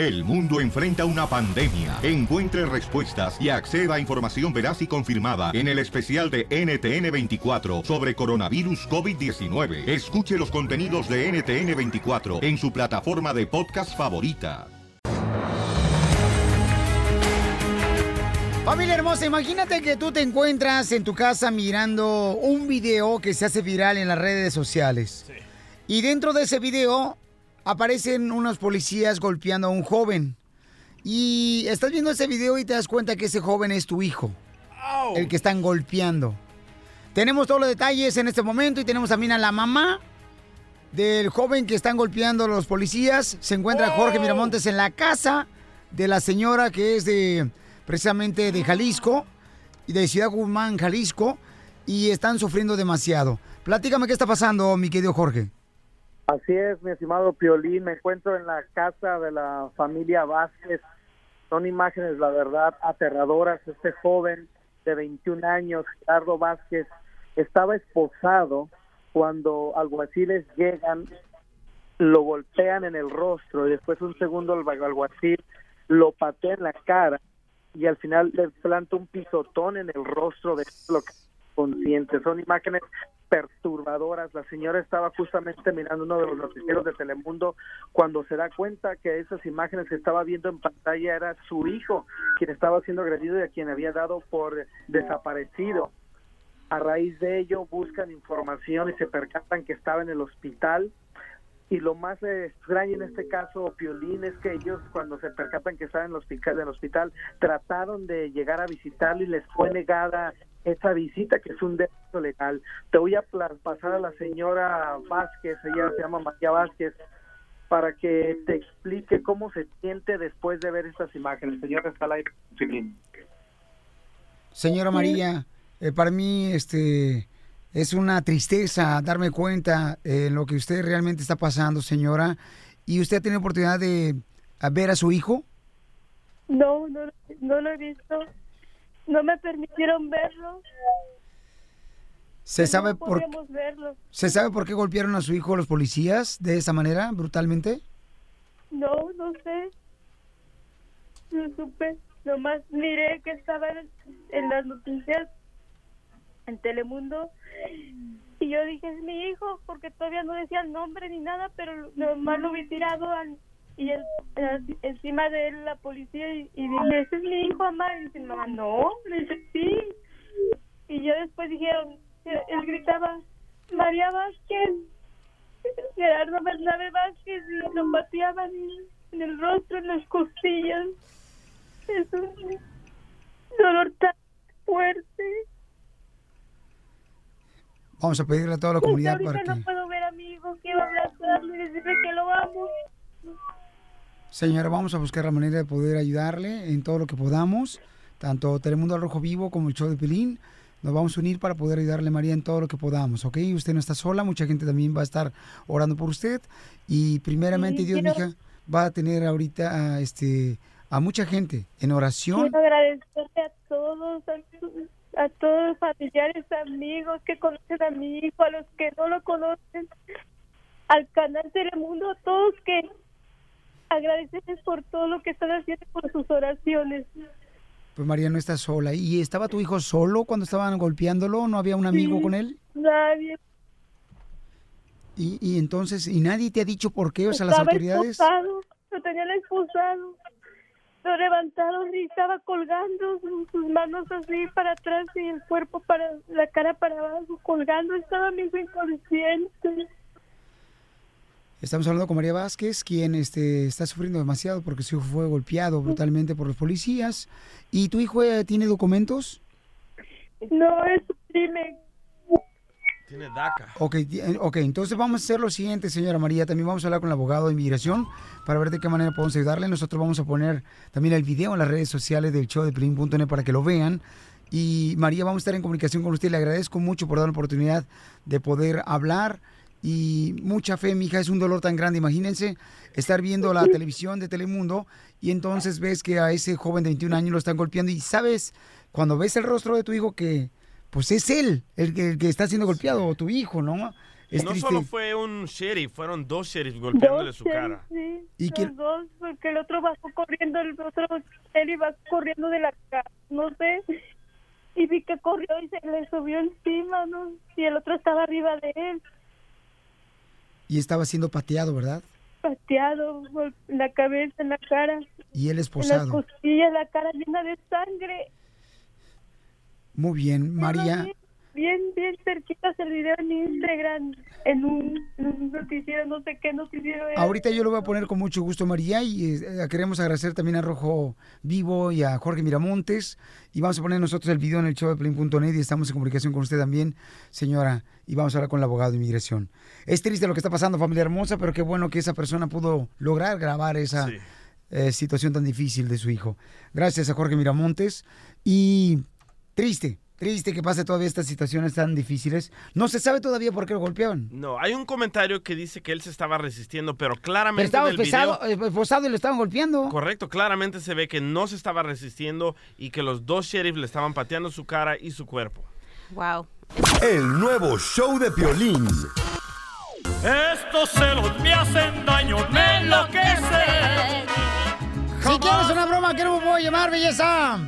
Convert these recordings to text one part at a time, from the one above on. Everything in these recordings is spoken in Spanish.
El mundo enfrenta una pandemia. Encuentre respuestas y acceda a información veraz y confirmada en el especial de NTN24 sobre coronavirus COVID-19. Escuche los contenidos de NTN24 en su plataforma de podcast favorita. Familia hermosa, imagínate que tú te encuentras en tu casa mirando un video que se hace viral en las redes sociales. Y dentro de ese video aparecen unos policías golpeando a un joven. Y estás viendo ese video y te das cuenta que ese joven es tu hijo. El que están golpeando. Tenemos todos los detalles en este momento y tenemos también a la mamá del joven que están golpeando los policías. Se encuentra Jorge Miramontes en la casa de la señora que es de precisamente de Jalisco y de Ciudad Guzmán, Jalisco, y están sufriendo demasiado. Platícame qué está pasando, mi querido Jorge. Así es, mi estimado Piolín. Me encuentro en la casa de la familia Vázquez. Son imágenes, la verdad, aterradoras. Este joven de 21 años, Gerardo Vázquez, estaba esposado cuando alguaciles llegan, lo golpean en el rostro y después un segundo el alguacil lo patea en la cara y al final le planta un pisotón en el rostro de lo que consciente. Son imágenes perturbadoras. La señora estaba justamente mirando uno de los noticieros de Telemundo cuando se da cuenta que esas imágenes que estaba viendo en pantalla era su hijo, quien estaba siendo agredido y a quien había dado por desaparecido. A raíz de ello buscan información y se percatan que estaba en el hospital y lo más extraño en este caso, Piolín, es que ellos cuando se percatan que estaban en el hospital, en el hospital trataron de llegar a visitarlo y les fue negada esa visita, que es un derecho legal. Te voy a pasar a la señora Vázquez, ella se llama María Vázquez, para que te explique cómo se siente después de ver estas imágenes. Señora, está Señora María, eh, para mí, este es una tristeza darme cuenta en lo que usted realmente está pasando, señora. ¿Y usted tiene oportunidad de ver a su hijo? No, no, no lo he visto. No me permitieron verlo. ¿Se sabe, por, verlo. ¿Se sabe por qué golpearon a su hijo los policías de esa manera, brutalmente? No, no sé. No supe. Nomás miré que estaba en las noticias en Telemundo. Y yo dije, es mi hijo, porque todavía no decía el nombre ni nada, pero nomás lo vi tirado y encima de él la policía y, dije, ese es mi hijo, mamá. Y dice, mamá, no, le dije, sí. Y yo después dijeron, él gritaba, María Vázquez, Gerardo Bernabe Vázquez, y lo pateaban en el rostro, en las costillas. Es un dolor tan fuerte. Vamos a pedirle a toda la comunidad para que... no puedo ver a mi hijo, quiero abrazarlo y decirle que lo amo. Señora, vamos a buscar la manera de poder ayudarle en todo lo que podamos, tanto Telemundo al Rojo Vivo como el show de Pelín. Nos vamos a unir para poder ayudarle, María, en todo lo que podamos, ¿ok? Usted no está sola, mucha gente también va a estar orando por usted. Y primeramente, Dios, mija, va a tener ahorita a, este, a mucha gente en oración. Quiero agradecerte a todos, a a todos los familiares, amigos que conocen a mi hijo, a los que no lo conocen, al canal Telemundo, a todos que agradecerles por todo lo que están haciendo por sus oraciones. Pues María no está sola. ¿Y estaba tu hijo solo cuando estaban golpeándolo? ¿No había un amigo con él? Nadie. Y, y entonces, ¿y nadie te ha dicho por qué? O sea, las autoridades... Esposado, lo tenían expulsado lo levantaron y estaba colgando sus manos así para atrás y el cuerpo para la cara para abajo colgando estaba mi hijo inconsciente Estamos hablando con María Vázquez, quien este, está sufriendo demasiado porque su hijo fue golpeado brutalmente por los policías. ¿Y tu hijo eh, tiene documentos? No, es un crimen tiene DACA. Ok, eh, ok, entonces vamos a hacer lo siguiente, señora María. También vamos a hablar con el abogado de inmigración para ver de qué manera podemos ayudarle. Nosotros vamos a poner también el video en las redes sociales del show de Pelín.net para que lo vean. Y María, vamos a estar en comunicación con usted. Le agradezco mucho por dar la oportunidad de poder hablar. Y mucha fe, mi hija, es un dolor tan grande. Imagínense estar viendo la televisión de Telemundo y entonces ves que a ese joven de 21 años lo están golpeando. Y sabes, cuando ves el rostro de tu hijo que pues es él el que, está siendo golpeado, o tu hijo, ¿no? Es no triste. solo fue un sheriff, fueron dos sheriffs golpeándole Dos su sheriff, cara. Sí, ¿Y los quién- dos, porque el otro bajó corriendo, el otro él iba corriendo de la casa, no sé. Y vi que corrió y se le subió encima, ¿no? Y el otro estaba arriba de él, Y estaba siendo pateado, ¿verdad? pateado, la cabeza, en la cara, Y él en las esposado. costillas, la cara llena de sangre. Muy bien, María. Bien, bien, bien cerquita el video en Instagram, en un, en un noticiero, no sé qué noticiero era. Ahorita yo lo voy a poner con mucho gusto, María, y eh, queremos agradecer también a Rojo Vivo y a Jorge Miramontes. Y vamos a poner nosotros el video en el show de Plin.net y estamos en comunicación con usted también, señora. Y vamos a hablar con el abogado de inmigración. Es triste lo que está pasando, familia hermosa, pero qué bueno que esa persona pudo lograr grabar esa Sí. eh, situación tan difícil de su hijo. Gracias a Jorge Miramontes. Y triste, triste que pase todavía estas situaciones tan difíciles. No se sabe todavía por qué lo golpeaban. No, hay un comentario que dice que él se estaba resistiendo, pero Pero claramente estaba del pesado, video... eh, esposado y lo estaban golpeando. Correcto, claramente se ve que no se estaba resistiendo y que los dos sheriffs le estaban pateando su cara y su cuerpo. Wow. El nuevo show de Piolín. Estos celos me hacen daño, me enloquecen. Si quieres una broma, ¿qué no me puedo llamar, belleza?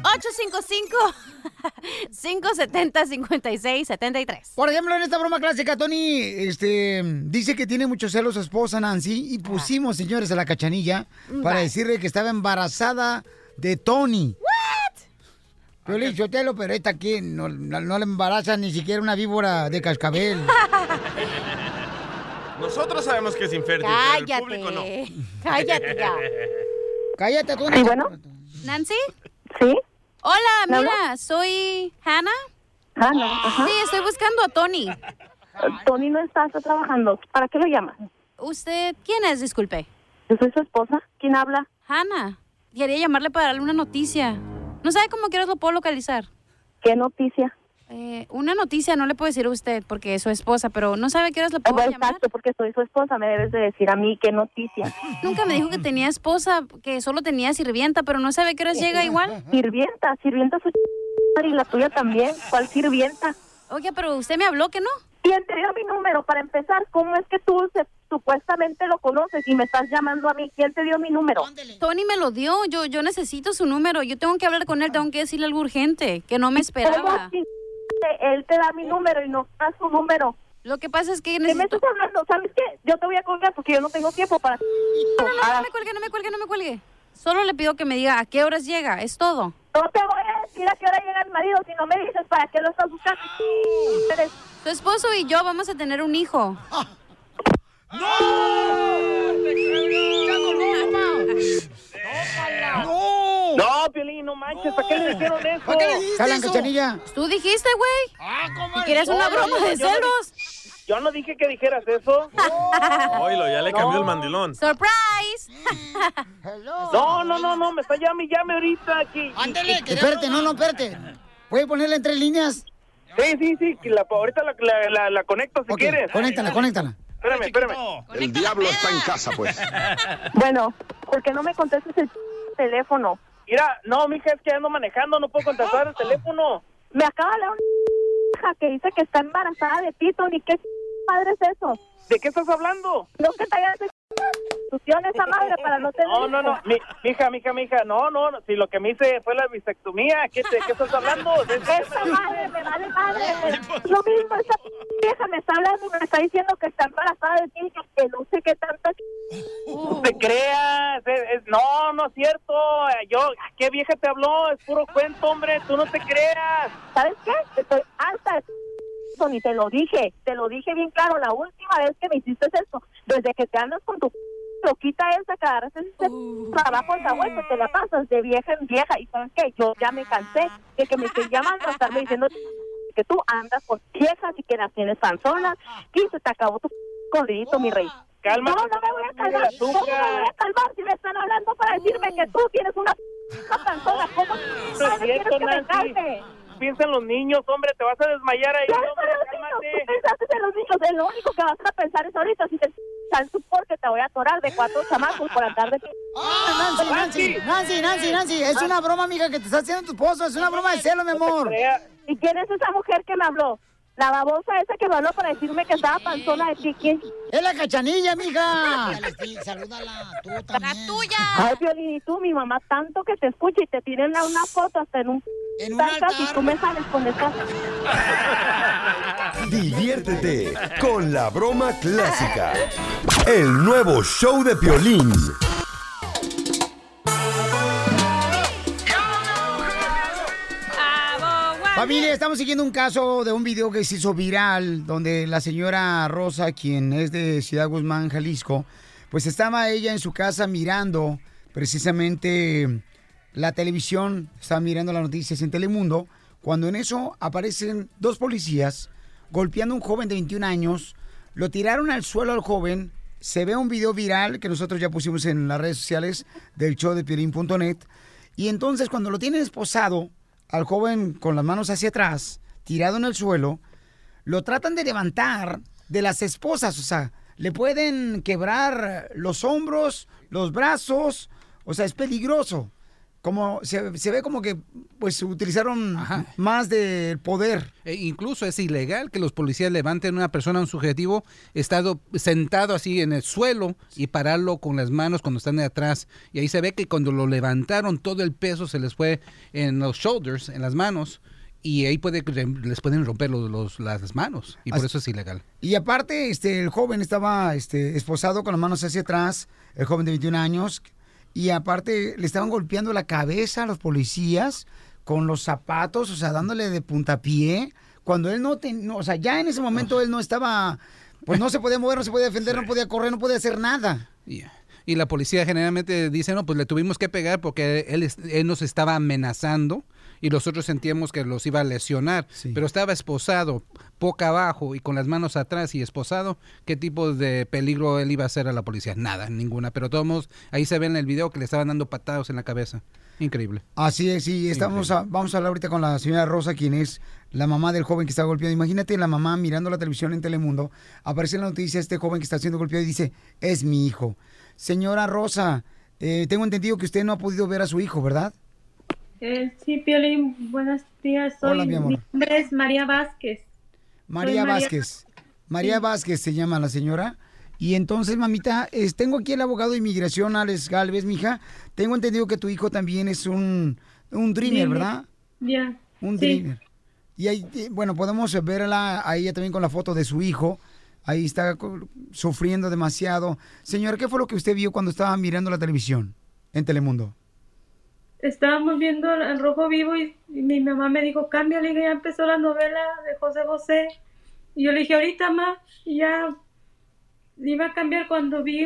855-570-5673. Por ejemplo, en esta broma clásica, Tony este, dice que tiene muchos celos su esposa Nancy y pusimos, señores, a la cachanilla para Bye. decirle que estaba embarazada de Tony. ¿What? Piolín Sotelo, pero esta aquí no, no- no le embaraza ni siquiera una víbora de cascabel. Nosotros sabemos que es infértil, pero el público no. Cállate. Cállate ya. Cállate tú. Sí, bueno. ¿Nancy? ¿Sí? Hola, ¿Me mira, soy Hannah. Hannah, ajá. Sí, estoy buscando a Tony. Tony no está, está trabajando. ¿Para qué lo llamas? ¿Usted quién es? Disculpe. Yo soy su esposa. ¿Quién habla? Hannah. Quería llamarle para darle una noticia. No sabe cómo quieres lo puedo localizar. ¿Qué noticia? Eh, una noticia no le puedo decir a usted porque es su esposa, pero no sabe qué horas le puedo Pues, llamar. exacto, porque soy su esposa. Me debes de decir a mí qué noticia. Nunca me dijo que tenía esposa, que solo tenía sirvienta, pero no sabe qué horas llega igual. Sirvienta, sirvienta su y la tuya también. ¿Cuál sirvienta? Oye, pero usted me habló que no. ¿Quién te dio mi número? Para empezar, ¿cómo es que tú se- supuestamente lo conoces y me estás llamando a mí? ¿Quién te dio mi número? Tony me lo dio, yo yo necesito su número, yo tengo que hablar con él, tengo que decirle algo urgente, que no me ¿Cómo esperaba. Él te da mi número y no da su número? Lo que pasa es que ¿Qué me necesito... estás hablando? ¿Sabes qué? Yo te voy a colgar porque yo no tengo tiempo para... No, no, no, no me cuelgue, no me cuelgue, no me cuelgue. Solo le pido que me diga a qué horas llega, es todo. No te voy a decir a qué hora llega el marido si no me dices para qué lo estás buscando. Su esposo y yo vamos a tener un hijo. ¡No! Manches, ¿para qué le dijeron eso? ¿Para qué le dijiste Calan, eso? cachanilla. Tú dijiste, güey. Ah, ¿Y quieres una broma de yo no celos? Yo no dije que dijeras eso. Oilo, ya le cambió el mandilón. ¡Surprise! No, no, no, no, me está llame y llame ahorita aquí. Ándele, Espérate, no, no, espérate. ¿Puede ponerla en tres líneas? Sí, sí, sí, que la, ahorita la, la, la, la conecto si quieres. conéctala, conéctala. Espérame, espérame. El diablo está en casa, pues. Bueno, ¿por qué no me contestas el teléfono? Mira, no, mija, es que ando manejando, no puedo contestar el teléfono. Me acaba de una hija que dice que está embarazada de ti, Tony. ¿Qué padre es eso? ¿De qué estás hablando? No que te institución esa madre para no tener No, no, no, mi, mija, mija, mija, no, no, no, si lo que me hice fue la bisectomía, ¿qué, te, qué estás hablando? Esta madre me vale madre. Lo mismo, esa vieja me está hablando y me está diciendo que está embarazada de ti, que no sé qué tanta... No te creas, es- es- no, no es cierto, yo, ¿qué vieja te habló? Es puro cuento, hombre, tú no te creas. ¿Sabes qué? Estoy alta de Tony, te lo dije, te lo dije bien claro, la última vez que me hiciste esto, desde que te andas con tu loquita esa que agarras ese trabajo en Hawái, que te la pasas de vieja en vieja, y ¿sabes qué? Yo ya me cansé de que me estés llamando a estarme diciendo que tú andas con viejas y que las tienes panzonas, y se te acabó tu corridito, mi rey. Calma. No, no me voy a calmar, no me voy a calmar si me están hablando para decirme que tú tienes una panzona, ¿cómo No cierto, Piensa en los niños, hombre, te vas a desmayar ahí, Claro, hombre, pero los niños, cálmate. tú pensaste en los niños, lo único que vas a pensar es ahorita si te tu porque te voy a atorar de cuatro chamacos por andar de ti. Ah, Nancy, Nancy, Nancy, Nancy, Nancy, es una broma, amiga, que te está haciendo tu esposo, es una broma de celo, mi amor. ¿Y quién es esa mujer que me habló? La babosa esa que me habló para decirme que estaba panzona de chiqui. ¡Es la cachanilla, mija! Salúdala, tú también. ¡La tuya! Ay, Piolín, y tú, mi mamá, tanto que te escucha y te tienen una, una foto hasta en un... En un tancas y altar. tú me sales con esa... Diviértete con la broma clásica. El nuevo show de Piolín. Familia, estamos siguiendo un caso de un video que se hizo viral donde la señora Rosa, quien es de Ciudad Guzmán, Jalisco, pues estaba ella en su casa mirando precisamente la televisión, estaba mirando las noticias en Telemundo, cuando en eso aparecen dos policías golpeando a un joven de 21 años, lo tiraron al suelo al joven, se ve un video viral que nosotros ya pusimos en las redes sociales del show de Piolín.net, y entonces cuando lo tienen esposado, al joven con las manos hacia atrás, tirado en el suelo, lo tratan de levantar de las esposas, o sea, le pueden quebrar los hombros, los brazos, o sea, es peligroso. Como se, se ve como que pues utilizaron más del poder. E incluso es ilegal que los policías levanten a una persona, un subjetivo, estado sentado así en el suelo y pararlo con las manos cuando están de atrás. Y ahí se ve que cuando lo levantaron todo el peso se les fue en los shoulders, en las manos. Y ahí puede, les pueden romper los, los- las manos. Y por eso es ilegal. Y aparte, este, el joven estaba este, esposado con las manos hacia atrás, el joven de 21 años, y aparte le estaban golpeando la cabeza a los policías con los zapatos, o sea, dándole de puntapié, cuando él no, ten- no, o sea, ya en ese momento él no estaba, pues no se podía mover, no se podía defender, no podía correr, no podía hacer nada. Y, y la policía generalmente dice, no, pues le tuvimos que pegar porque él nos estaba amenazando y nosotros sentíamos que los iba a lesionar, pero estaba esposado, boca abajo y con las manos atrás y esposado, ¿qué tipo de peligro él iba a hacer a la policía? Nada, ninguna, pero todos modos, ahí se ve en el video que le estaban dando patados en la cabeza. Increíble. Así es, sí, estamos a- vamos a hablar ahorita con la señora Rosa, quien es la mamá del joven que está golpeado. Imagínate la mamá mirando la televisión en Telemundo, aparece en la noticia este joven que está siendo golpeado y dice, es mi hijo. Señora Rosa, eh, tengo entendido que usted no ha podido ver a su hijo, ¿verdad? Eh, sí, Piolín, buenos días. Soy, Hola, mi amor. nombre es María Vázquez. María Vázquez. María Sí. Vázquez se llama la señora. Y entonces, mamita, es- tengo aquí el abogado de inmigración, Alex Galvez, mija. Tengo entendido que tu hijo también es un, un dreamer. ¿verdad? Ya. Un sí. dreamer. Y ahí, eh, bueno, podemos verla a ella también con la foto de su hijo. Ahí está sufriendo demasiado. Señora, ¿qué fue lo que usted vio cuando estaba mirando la televisión en Telemundo? Estábamos viendo el Rojo Vivo y, mi mamá me dijo, cámbiale, ya empezó la novela de José José. Y yo le dije, ahorita, ma, y ya iba a cambiar cuando vi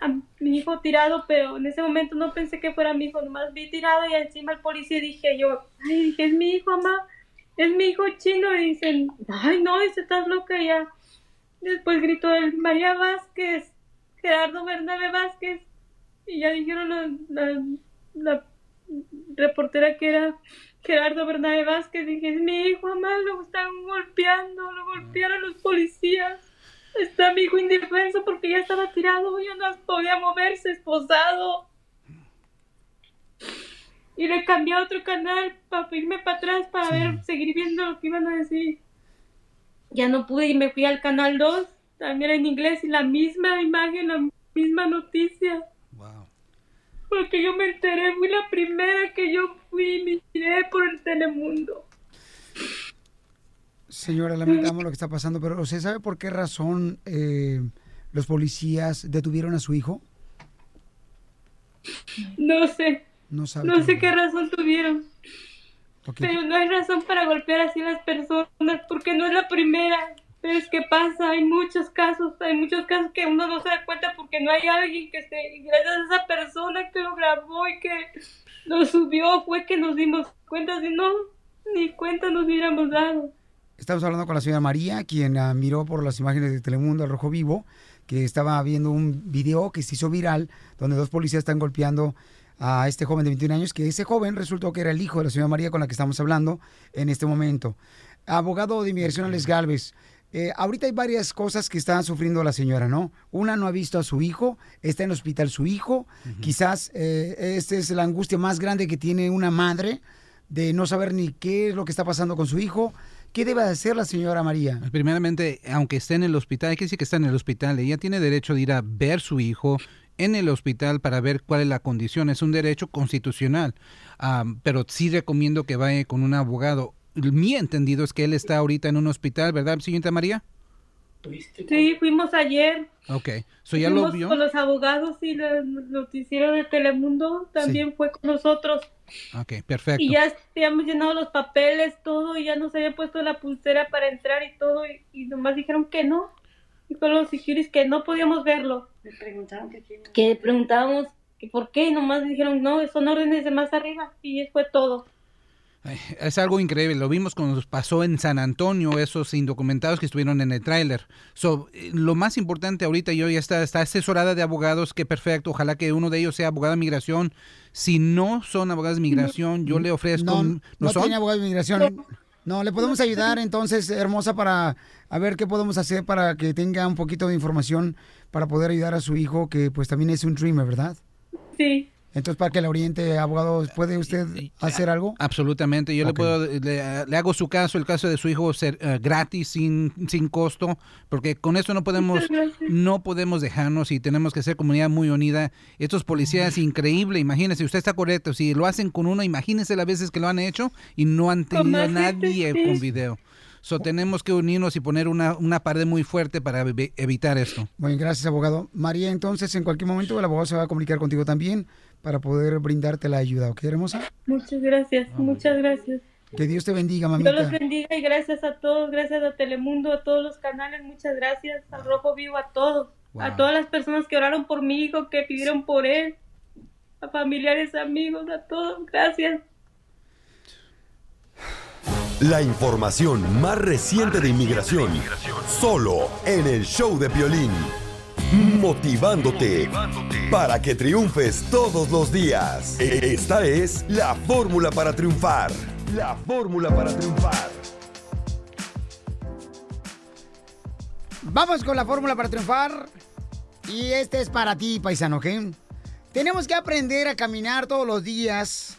a mi hijo tirado, pero en ese momento no pensé que fuera mi hijo, nomás vi tirado y encima el policía dije yo, ay, dije, es mi hijo, mamá, es mi hijo chino. Y dicen, ay, no, dice, estás loca ya. Después gritó el María Vázquez, Gerardo Bernabé Vázquez. Y ya dijeron la reportera que era Gerardo Bernabé Vázquez. Dije, mi hijo, mamá, lo están golpeando, lo golpearon los policías. Está mi hijo indefenso porque ya estaba tirado, ya no podía moverse, esposado. Y le cambié a otro canal para irme para atrás para ver, seguir viendo lo que iban a decir. Ya no pude y me fui al canal 2, también en inglés, y la misma imagen, la misma noticia. Porque yo me enteré, fui la primera que yo fui y miré por el Telemundo. Señora, lamentamos lo que está pasando, pero ¿usted sabe por qué razón eh, los policías detuvieron a su hijo? No sé, No sabe. no sé qué razón tuvieron. Ok. Pero no hay razón para golpear así a las personas, porque no es la primera. Pero es que pasa, hay muchos casos, hay muchos casos que uno no se da cuenta porque no hay alguien que esté, gracias a esa persona que lo grabó y que lo subió, fue que nos dimos cuenta, si no, ni cuenta nos hubiéramos dado. Estamos hablando con la señora María, quien miró por las imágenes de Telemundo al Rojo Vivo, que estaba viendo un video que se hizo viral, donde dos policías están golpeando a este joven de 21 años, que ese joven resultó que era el hijo de la señora María con la que estamos hablando en este momento. Abogado de inmigración Alex Galvez, eh, ahorita hay varias cosas que está sufriendo la señora, ¿no? Una no ha visto a su hijo, está en el hospital su hijo, quizás eh, esta es la angustia más grande que tiene una madre de no saber ni qué es lo que está pasando con su hijo. ¿qué debe hacer la señora María? Primeramente, aunque esté en el hospital, hay que decir que está en el hospital, ella tiene derecho de ir a ver su hijo en el hospital para ver cuál es la condición. Es un derecho constitucional, Ah, pero sí recomiendo que vaya con un abogado. Mi entendido es que él está ahorita en un hospital, ¿verdad, señorita María? Sí, fuimos ayer. Ok, so ya lo Fuimos vio. con los abogados y el noticiero de Telemundo también fue con nosotros. Ok, perfecto. Y ya habíamos llenado los papeles, todo, y ya nos habían puesto la pulsera para entrar y todo, y, y nomás dijeron que no. Y con los securities que no podíamos verlo. Me preguntaron que quién- Que preguntábamos que por qué, y nomás dijeron, no, son órdenes de más arriba, y fue todo. Es algo increíble. Lo vimos cuando nos pasó en San Antonio, esos indocumentados que estuvieron en el tráiler. So, eh, lo más importante ahorita, yo ya está, está asesorada de abogados, que perfecto. Ojalá que uno de ellos sea abogado de migración. Si no son abogados de migración, yo le ofrezco. No, ¿no no son? tiene abogado de inmigración. No, le podemos ayudar entonces, hermosa, para a ver qué podemos hacer para que tenga un poquito de información para poder ayudar a su hijo, que pues también es un dreamer, ¿verdad? Sí. Entonces, para que la oriente, abogado, ¿puede usted hacer algo? Absolutamente. Yo le puedo, le, le hago su caso, el caso de su hijo, ser eh, gratis, sin, sin costo, porque con esto no podemos, no podemos dejarnos y tenemos que ser comunidad muy unida. Estos policías, increíble, imagínese, usted está correcto, si lo hacen con uno, imagínese las veces que lo han hecho y no han tenido a nadie sí. con video. So, tenemos que unirnos y poner una, una pared muy fuerte para evi- evitar esto. Bueno, gracias, abogado. María, entonces, en cualquier momento el abogado se va a comunicar contigo también para poder brindarte la ayuda, ¿ok, hermosa? Muchas gracias, muchas gracias. Que Dios te bendiga, Dios los mamita. bendiga y gracias a todos, gracias a Telemundo, a todos los canales, muchas gracias, al Rojo Vivo, a todos, a todas las personas que oraron por mi hijo, que pidieron por él, a familiares, amigos, a todos, gracias. La información más reciente de inmigración. Solo en el show de Piolín. Motivándote para que triunfes todos los días. Esta es la fórmula para triunfar. La fórmula para triunfar. Vamos con la fórmula para triunfar. Y este es para ti, paisano, ¿ok? Tenemos que aprender a caminar todos los días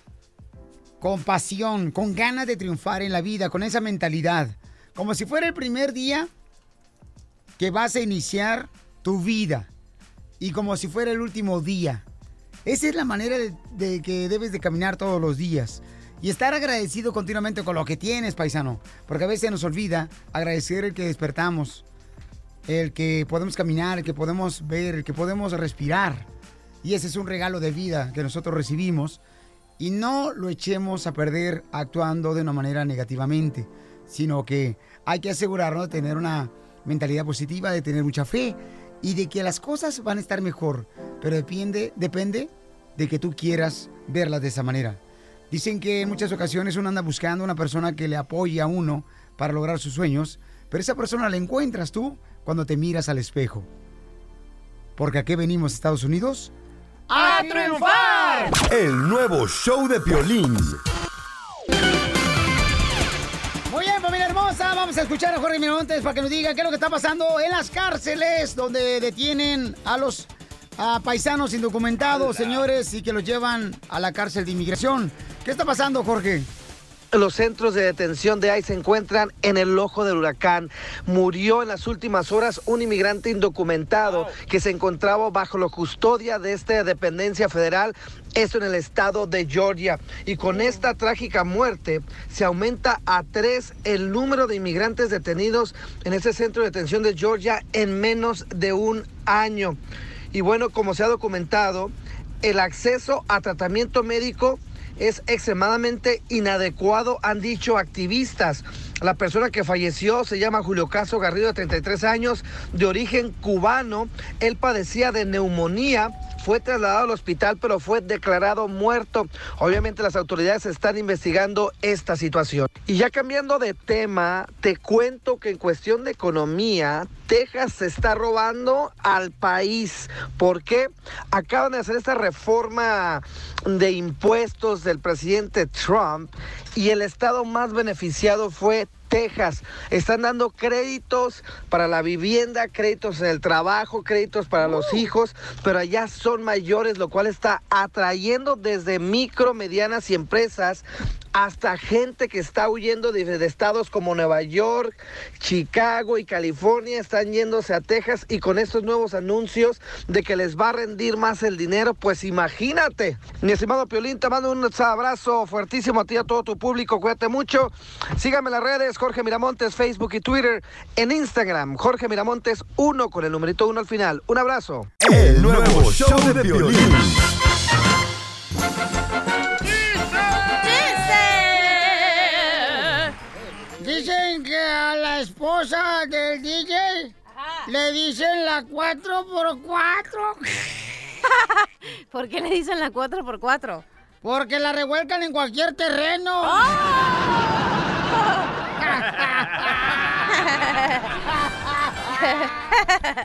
con pasión, con ganas de triunfar en la vida, con esa mentalidad. Como si fuera el primer día que vas a iniciar tu vida. Y como si fuera el último día. Esa es la manera de, que debes de caminar todos los días. Y estar agradecido continuamente con lo que tienes, paisano. Porque a veces nos olvida agradecer el que despertamos el que podemos caminar, el que podemos ver, el que podemos respirar. Y ese es un regalo de vida que nosotros recibimos. Y no lo echemos a perder actuando de una manera negativamente, sino que hay que asegurarnos de tener una mentalidad positiva, de tener mucha fe y de que las cosas van a estar mejor. Pero depende, depende de que tú quieras verlas de esa manera. Dicen que en muchas ocasiones uno anda buscando una persona que le apoye a uno para lograr sus sueños, pero esa persona la encuentras tú cuando te miras al espejo. Porque aquí venimos, Estados Unidos, ¡A triunfar! El nuevo show de Piolín. Vamos a escuchar a Jorge Miramontes para que nos diga qué es lo que está pasando en las cárceles donde detienen a los paisanos indocumentados, señores, y que los llevan a la cárcel de inmigración. ¿Qué está pasando, Jorge? Los centros de detención de ICE se encuentran en el ojo del huracán. Murió en las últimas horas un inmigrante indocumentado que se encontraba bajo la custodia de esta dependencia federal, esto en el estado de Georgia. Y con esta trágica muerte se aumenta a tres el número de inmigrantes detenidos en ese centro de detención de Georgia en menos de un año. Y bueno, como se ha documentado, el acceso a tratamiento médico es extremadamente inadecuado, han dicho activistas. La persona que falleció se llama Julio Caso Garrido, de 33 años, de origen cubano. Él padecía de neumonía. Fue trasladado al hospital, pero fue declarado muerto. Obviamente las autoridades están investigando esta situación. Y ya cambiando de tema, te cuento que en cuestión de economía, Texas se está robando al país. ¿Por qué? Acaban de hacer esta reforma de impuestos del presidente Trump y el estado más beneficiado fue Texas. Están dando créditos para la vivienda, créditos en el trabajo, créditos para los hijos, pero allá son mayores, lo cual está atrayendo desde micro, medianas y empresas hasta gente que está huyendo de, de estados como Nueva York, Chicago y California están yéndose a Texas y con estos nuevos anuncios de que les va a rendir más el dinero, pues imagínate. Mi estimado Piolín, te mando un abrazo fuertísimo a ti y a todo tu público, cuídate mucho. Síganme en las redes, Jorge Miramontes, Facebook y Twitter, en Instagram, Jorge Miramontes 1 con el numerito 1 al final. Un abrazo. El nuevo show de Piolín. Dicen que a la esposa del DJ le dicen la 4x4. ¿Por qué le dicen la 4x4? Porque la revuelcan en cualquier terreno.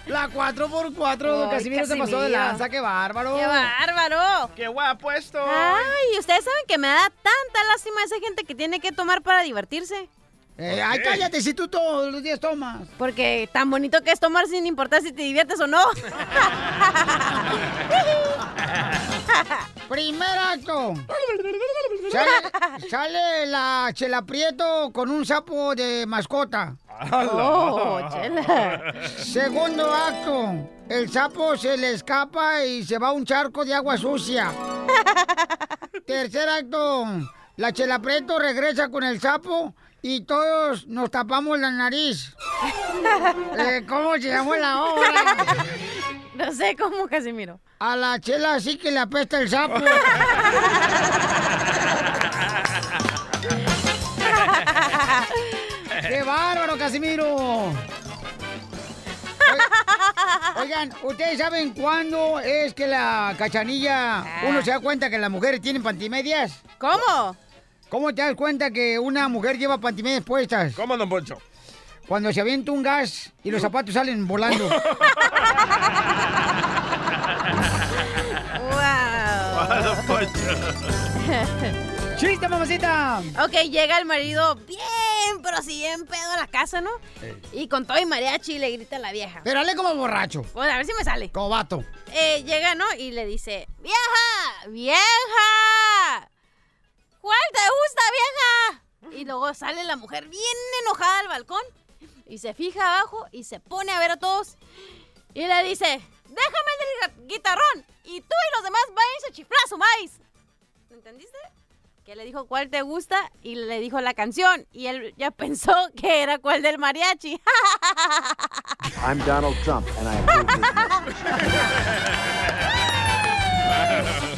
La 4x4, don Ay, Casimiro se pasó de lanza, qué bárbaro. ¡Qué bárbaro! ¡Qué guapo esto! Ay, ustedes saben que me da tanta lástima esa gente que tiene que tomar para divertirse. Eh, ay, cállate si tú todos los días tomas. Porque tan bonito que es tomar sin importar si te diviertes o no. Primer acto. Sale, sale la Chela Prieto con un sapo de mascota. Oh, Chela. Segundo acto. El sapo se le escapa y se va a un charco de agua sucia. Tercer acto. La Chela Prieto regresa con el sapo y todos nos tapamos la nariz. Eh, ¿Cómo se llamó la obra? No sé cómo, Casimiro. A la chela sí que le apesta el sapo. ¡Qué bárbaro, Casimiro! Oi- Oigan, ¿ustedes saben cuándo es que la cachanilla uno se da cuenta que las mujeres tienen pantimedias? ¿Cómo? ¿Cómo te das cuenta que una mujer lleva pantimedias puestas? ¿Cómo, don Poncho? Cuando se avienta un gas y los zapatos salen volando. ¡Wow! Don Poncho. ¡Chiste, mamacita! Ok, llega el marido bien, pero sí bien pedo a la casa, ¿no? Y con todo y mariachi le grita a la vieja. Pero hable como borracho. Bueno, a ver si me sale. Como vato. Eh, llega, ¿no? Y le dice, ¡Vieja! ¡Vieja! ¿Cuál te gusta, vieja? Y luego sale la mujer bien enojada al balcón y se fija abajo y se pone a ver a todos y le dice, déjame el gui- guitarrón y tú y los demás vayan a chiflar su maíz. ¿Entendiste? Que le dijo cuál te gusta y le dijo la canción y él ya pensó que era cuál del mariachi. I'm Donald Trump, and I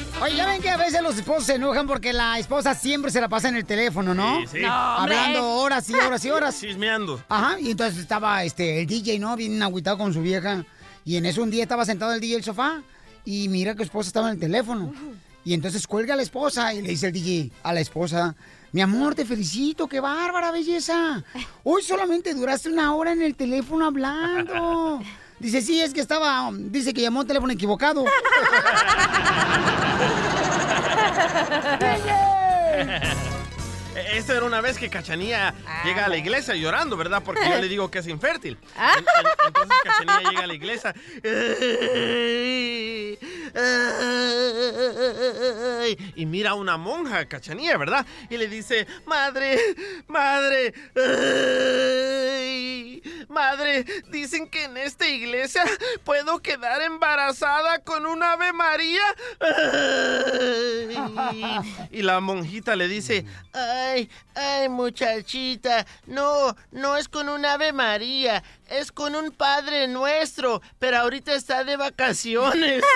Oye, ya ven que a veces los esposos se enojan porque la esposa siempre se la pasa en el teléfono, ¿no? Sí, sí. No. Hablando horas y horas y horas. Chismeando. Ajá, y entonces estaba este, el DJ, ¿no? Bien agüitado con su vieja. Y en eso un día estaba sentado el DJ en el sofá y mira que su esposa estaba en el teléfono. Y entonces cuelga a la esposa y le dice el DJ a la esposa, mi amor, te felicito, qué bárbara belleza. Hoy solamente duraste una hora en el teléfono hablando. Dice, sí, es que estaba, dice que llamó un teléfono equivocado. Esto era una vez que Cachanía llega a la iglesia llorando, ¿verdad? Porque yo le digo que es infértil. Ah. En- en- entonces Cachanía llega a la iglesia y mira a una monja, Cachanía, ¿verdad? Y le dice, madre, madre, ay, madre, dicen que en esta iglesia puedo quedar embarazada con un Ave María. Y la monjita le dice, ay, ay, muchachita, no, no es con un Ave María, es con un Padre Nuestro, pero ahorita está de vacaciones.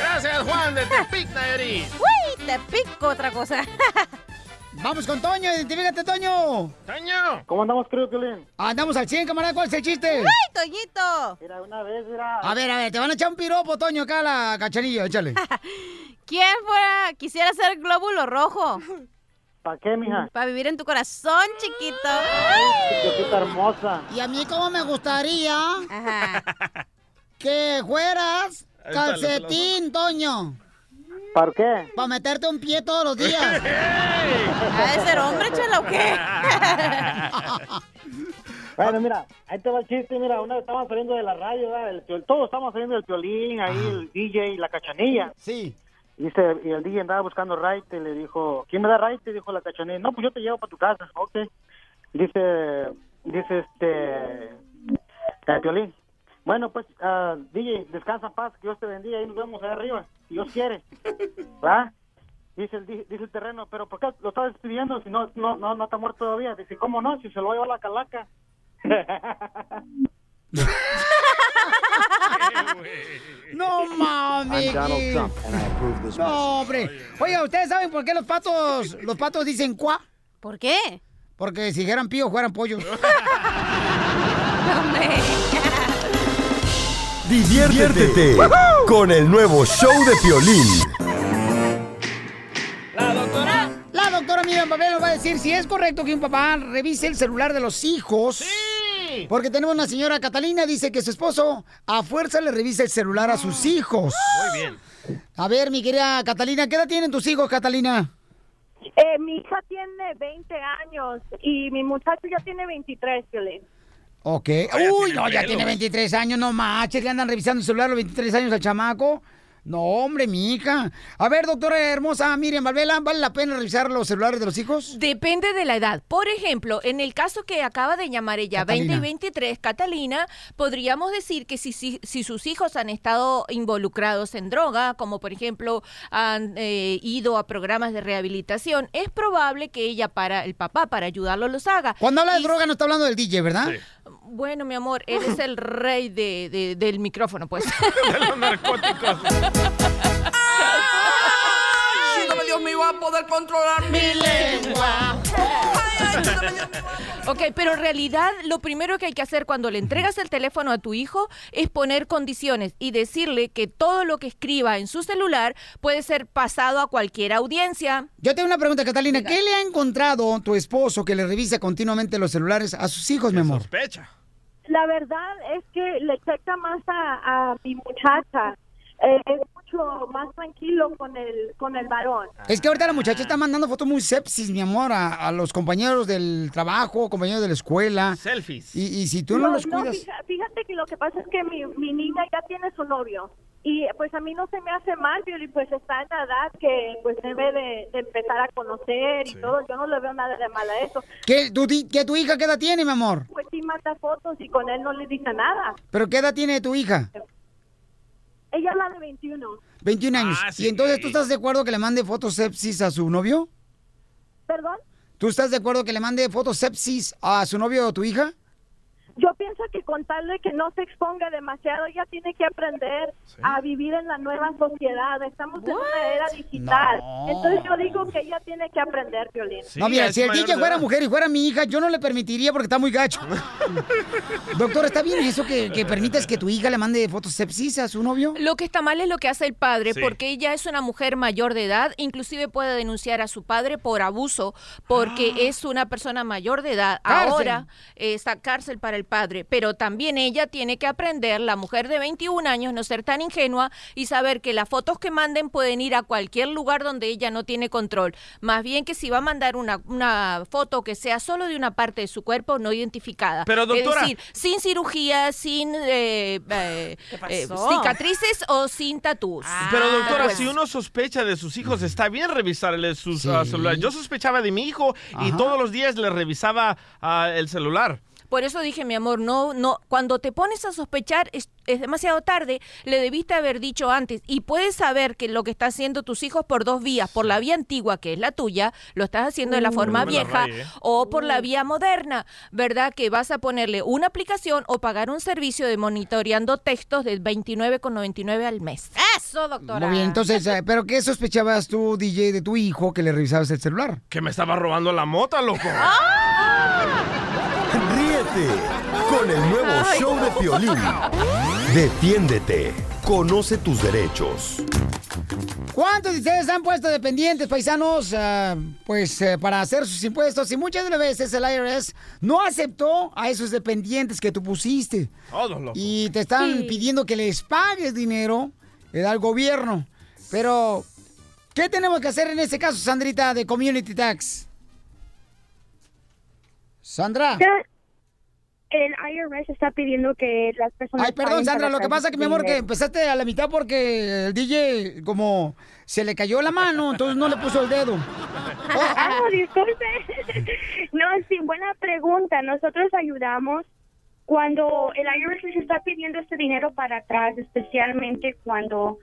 Gracias, Juan de Tepic, Nayarit. ¡Uy! Te pico otra cosa. Vamos con Toño, identifícate, Toño. Toño. ¿Cómo andamos, creo, Piolín? Andamos al 100, camarada, ¿cuál es el chiste? ¡Ay, Toñito! Mira, una vez, mira... A ver, a ver, te van a echar un piropo, Toño, acá a la cachanilla, échale. ¿Quién fuera, quisiera ser glóbulo rojo? ¿Para qué, mija? Para vivir en tu corazón, chiquito. Chiquita hermosa. Y a mí como me gustaría Ajá. que fueras calcetín, Toño. ¿Para qué? Para meterte un pie todos los días. ¿Ha de ser hombre, chela, o qué? Bueno, mira, ahí te va el chiste, mira, una vez estábamos saliendo de la radio. El todos estábamos saliendo del violín, ahí el DJ y la cachanilla. Sí. Dice, y el DJ andaba buscando raite, le dijo, ¿quién me da raite? Dijo la cachanilla, no, pues yo te llevo para tu casa, ok. Dice, dice este, eh, Piolín, bueno, pues, ah, DJ, descansa en paz, que Dios te bendiga, y nos vemos allá arriba, Dios quiere, ¿va? Dice el, dice el terreno, pero ¿por qué lo estás despidiendo si no, no, no, no está muerto todavía? Dice, ¿cómo no? Si se lo va a llevar la calaca. No mames. I'm Donald que- Trump, and I approve this No, hombre. Oiga, ¿ustedes saben por qué los patos, los patos dicen cuá? ¿Por qué? Porque si fueran pío, fueran pollos. Diviértete con el nuevo show de Piolín. La doctora Miriam Babel nos va a decir si es correcto que un papá revise el celular de los hijos. ¡Sí! Porque tenemos una señora Catalina, dice que su esposo a fuerza le revisa el celular a sus hijos. Muy bien. A ver, mi querida Catalina, ¿qué edad tienen tus hijos, Catalina? Eh, mi hija tiene 20 años y mi muchacho ya tiene 23, Piolín. Ok. Uy, no, ya tiene 23 años, no manches, le andan revisando el celular a los 23 años al chamaco. No, hombre, mi hija. A ver, doctora hermosa Miriam Valvela, ¿vale la pena revisar los celulares de los hijos? Depende de la edad. Por ejemplo, en el caso que acaba de llamar ella, Catalina. 20 y 23, Catalina, podríamos decir que si, si, si sus hijos han estado involucrados en droga, como por ejemplo han eh, ido a programas de rehabilitación, es probable que ella para el papá, para ayudarlo, los haga. Cuando habla de droga no está hablando del DJ, ¿verdad? Bueno, mi amor, él es el rey de, de- del micrófono, pues. De los narcóticos. Ayúdame, Dios mío, a poder controlar mi lengua. Ok, pero en realidad lo primero que hay que hacer cuando le entregas el teléfono a tu hijo es poner condiciones y decirle que todo lo que escriba en su celular puede ser pasado a cualquier audiencia. Yo tengo una pregunta, Catalina. ¿Qué le ha encontrado tu esposo que le revisa continuamente los celulares a sus hijos, mi amor? Sospecha. La verdad es que le checa más a, a mi muchacha. Eh, mucho más tranquilo con el con el varón. Es que ahorita la muchacha está mandando fotos muy sepsis, mi amor, a, a los compañeros del trabajo, compañeros de la escuela. Selfies. Y, y si tú no, los cuidas... fija- fíjate que lo que pasa es que mi, mi niña ya tiene su novio. Y pues a mí no se me hace mal, Pioli, pues está en la edad que pues debe de, de empezar a conocer y todo. Yo no le veo nada de mal a eso. ¿Qué, tu, di- ¿Que tu hija qué edad tiene, mi amor? Pues sí manda fotos y con él no le dice nada. ¿Pero qué edad tiene tu hija? Ella es la de 21. 21 años. Ah, sí, ¿Y entonces tú estás de acuerdo que le mande fotos sepsis a su novio? ¿Perdón? ¿Tú estás de acuerdo que le mande fotos sepsis a su novio o tu hija? Yo pienso que con tal de que no se exponga demasiado, ella tiene que aprender a vivir en la nueva sociedad. Estamos en una era digital. No. Entonces yo digo que ella tiene que aprender, Violín. no, mira, si el DJ fuera mujer y fuera mi hija, yo no le permitiría porque está muy gacho. Doctor, ¿está bien eso que, que permites que tu hija le mande fotos sepsis a su novio? Lo que está mal es lo que hace el padre, Sí. porque ella es una mujer mayor de edad, inclusive puede denunciar a su padre por abuso, porque es una persona mayor de edad. Ah. Cárcel. Ahora está cárcel para el padre, pero también ella tiene que aprender, la mujer de 21 años, no ser tan ingenua y saber que las fotos que manden pueden ir a cualquier lugar donde ella no tiene control. Más bien que si va a mandar una, una foto que sea solo de una parte de su cuerpo no identificada. Pero, doctora- Es decir, sin cirugía, sin eh, eh, eh, cicatrices o sin tatús. Pero doctora, Pues, si uno sospecha de sus hijos, está bien revisarle sus ah, celulares. Yo sospechaba de mi hijo y todos los días le revisaba ah, el celular. Por eso dije, mi amor, no, no, cuando te pones a sospechar es, es demasiado tarde, le debiste haber dicho antes. Y puedes saber que lo que están haciendo tus hijos por dos vías, por la vía antigua, que es la tuya, lo estás haciendo de la Uh, forma no me la vieja, raye, ¿eh? o por la vía moderna, ¿verdad? Que vas a ponerle una aplicación o pagar un servicio de monitoreando textos de 29,99 al mes. Eso, doctora. Muy bien, entonces, eh, ¿pero qué sospechabas tú, DJ, de tu hijo que le revisabas el celular? Que me estaba robando la mota, loco. Con el nuevo show de Piolín. Defiéndete. Conoce tus derechos. ¿Cuántos de ustedes han puesto dependientes, paisanos, ah, pues eh, para hacer sus impuestos? Y muchas de las veces el IRS no aceptó a esos dependientes que tú pusiste. Todos locos. Y te están Sí. pidiendo que les pagues dinero eh, al gobierno. Pero, ¿qué tenemos que hacer en este caso, Sandrita, de Community Tax? Sandra. El IRS está pidiendo que las personas. Ay, perdón, Sandra, lo que pasa que, mi amor, que empezaste a la mitad porque el DJ, como se le cayó la mano, entonces no le puso el dedo. Ah, disculpe. No, sí, buena pregunta. Nosotros ayudamos cuando el IRS les está pidiendo este dinero para atrás, especialmente cuando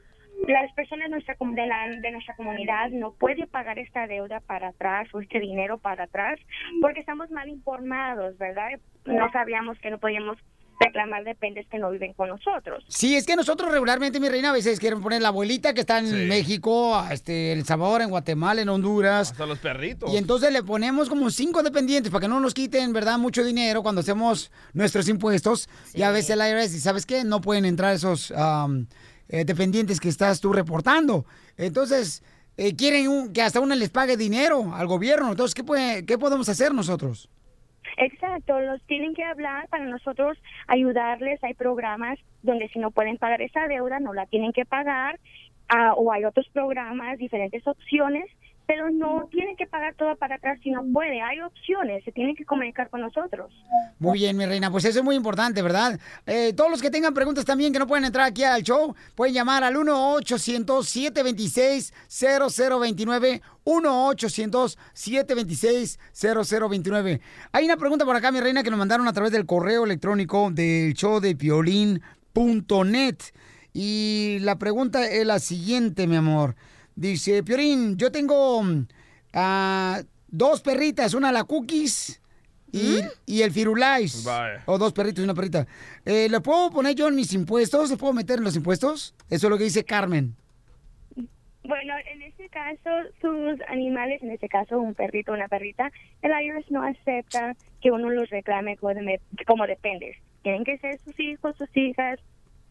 las personas de nuestra, com- de, la- de nuestra comunidad no pueden pagar esta deuda para atrás o este dinero para atrás porque estamos mal informados, ¿verdad? No sabíamos que no podíamos reclamar dependes que no viven con nosotros. Sí, es que nosotros regularmente, mi reina, a veces quieren poner la abuelita que está en México, a, este, en El Salvador, en Guatemala, en Honduras. Hasta los perritos. Y entonces le ponemos como cinco dependientes para que no nos quiten, ¿verdad? Mucho dinero cuando hacemos nuestros impuestos. Y a veces el IRS, ¿y sabes qué? No pueden entrar esos am, eh, dependientes que estás tú reportando. Entonces, eh, quieren un- que hasta uno les pague dinero al gobierno. Entonces, ¿qué, puede- qué podemos hacer nosotros? Exacto, los tienen que hablar para nosotros ayudarles. Hay programas donde si no pueden pagar esa deuda, no la tienen que pagar. ah, o hay otros programas, diferentes opciones, pero no tienen que pagar todo para atrás si no puede. Hay opciones, se tienen que comunicar con nosotros. Muy bien, mi reina, pues eso es muy importante, ¿verdad? Eh, todos los que tengan preguntas también que no pueden entrar aquí al show, pueden llamar al 1-800-726-0029, 1-800-726-0029. Hay una pregunta por acá, mi reina, que nos mandaron a través del correo electrónico del show de piolín.net. Y la pregunta es la siguiente, mi amor. Dice, Piolín, yo tengo mm, ah, dos perritas, una la Cookies y, y el Firulais. O dos perritos y una perrita. Eh, ¿Le puedo poner yo en mis impuestos? ¿Le puedo meter en los impuestos? Eso es lo que dice Carmen. Bueno, en este caso, sus animales, en este caso un perrito o una perrita, el IRS no acepta que uno los reclame como dependes. Tienen que ser sus hijos, sus hijas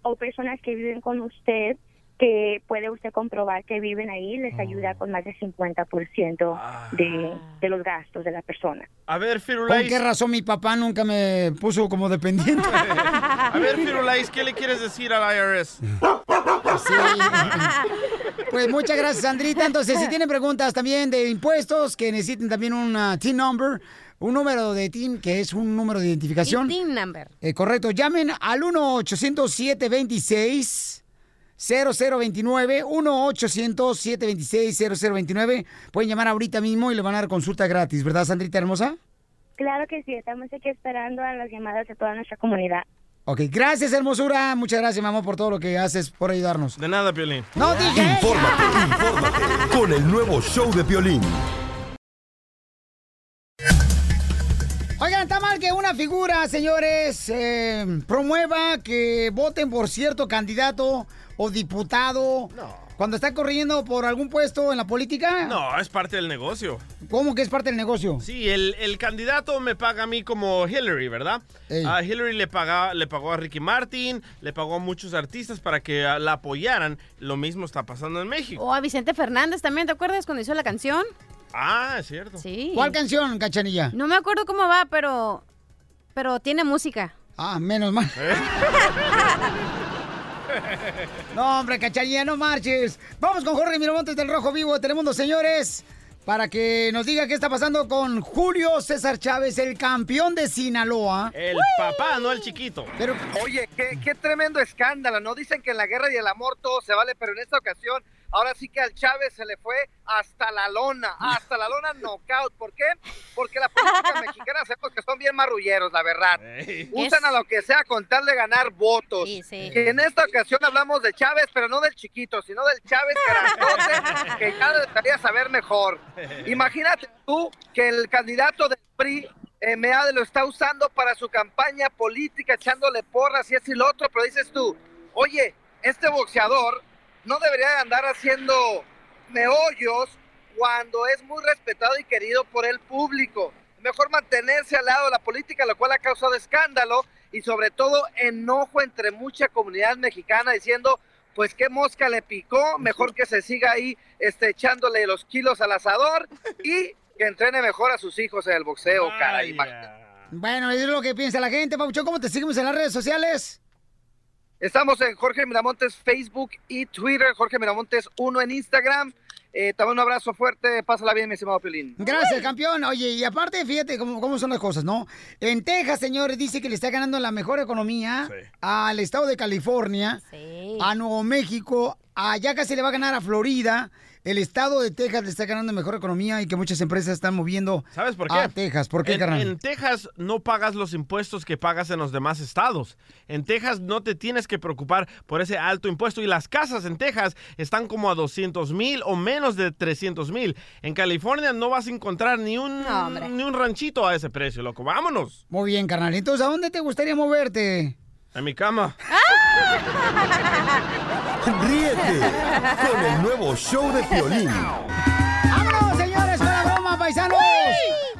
o personas que viven con usted que puede usted comprobar que viven ahí, les ayuda con más del 50% de, de los gastos de la persona. A ver, ¿Con Firulais. qué razón mi papá nunca me puso como dependiente? A ver, Firulais, ¿qué le quieres decir al IRS? Pues muchas gracias, Sandrita. Entonces, si tienen preguntas también de impuestos, que necesiten también un uh, TIN number, un número de TIN, que es un número de identificación. TIN number. Eh, correcto. Llamen al 1-800-726. 0029 1-800-726-0029. Pueden llamar ahorita mismo y le van a dar consulta gratis, ¿verdad, Sandrita hermosa? Claro que sí, estamos aquí esperando a las llamadas de toda nuestra comunidad. Ok, gracias, hermosura. Muchas gracias, mamá, por todo lo que haces por ayudarnos. De nada, Piolín. No dije. Infórmate, infórmate con el nuevo show de Piolín. Oigan, está mal que una figura, señores, eh, promueva que voten por cierto candidato o diputado cuando está corriendo por algún puesto en la política. No, es parte del negocio. ¿Cómo que es parte del negocio? Sí, el, el candidato me paga a mí como Hillary, ¿verdad? A Hillary le, paga, le pagó a Ricky Martin, le pagó a muchos artistas para que ah, la apoyaran. Lo mismo está pasando en México. O a Vicente Fernández también, ¿te acuerdas cuando hizo la canción? Ah, es cierto. Sí. ¿Cuál canción, cachanilla? No me acuerdo cómo va, pero. Pero tiene música. Ah, menos mal. No, hombre, cachanilla, no marches. Vamos con Jorge Miramontes del Rojo Vivo de Telemundo, señores, para que nos diga qué está pasando con Julio César Chávez, el campeón de Sinaloa. El papá, no el chiquito. Pero, Oye, qué, qué tremendo escándalo, ¿no? Dicen que en la guerra y el amor todo se vale, pero en esta ocasión, ahora sí que al Chávez se le fue hasta la lona, hasta la lona knockout. ¿Por qué? Porque la política mexicana sabemos que son bien marrulleros, la verdad. Usan a lo que sea con tal de ganar votos. Que en esta ocasión hablamos de Chávez, pero no del chiquito, sino del Chávez grandote, que ya debería saber mejor. Imagínate tú que el candidato del PRI eh, Meade lo está usando para su campaña política, echándole porras y eso y lo otro, pero dices tú, oye, este boxeador no debería de andar haciendo meollos cuando es muy respetado y querido por el público. Mejor mantenerse al lado de la política, lo cual ha causado escándalo y sobre todo enojo entre mucha comunidad mexicana diciendo, pues qué mosca le picó, mejor que se siga ahí este, echándole los kilos al asador y que entrene mejor a sus hijos en el boxeo, caray. bueno, es lo que piensa la gente. Paucho, ¿cómo te seguimos en las redes sociales? Estamos en Jorge Miramontes Facebook y Twitter, Jorge Miramontes 1 en Instagram. Eh, te mando un abrazo fuerte, pásala bien, mi estimado Piolín. Gracias, campeón. Oye, y aparte, fíjate cómo, cómo son las cosas, ¿no? En Texas, señores, dice que le está ganando la mejor economía al estado de California, a Nuevo México, allá casi le va a ganar a Florida. El estado de Texas le está ganando mejor economía y que muchas empresas están moviendo ¿Sabes por qué? a Texas. ¿Por qué, en, carnal? en Texas no pagas los impuestos que pagas en los demás estados. En Texas no te tienes que preocupar por ese alto impuesto y las casas en Texas están como a 200 mil o menos de 300 mil. En California no vas a encontrar ni un, ni un ranchito a ese precio, loco. Vámonos. Muy bien, carnal. Entonces, ¿a dónde te gustaría moverte? A mi cama. Ríete con el nuevo show de Piolín. ¡Vámonos, señores, con la broma, paisanos!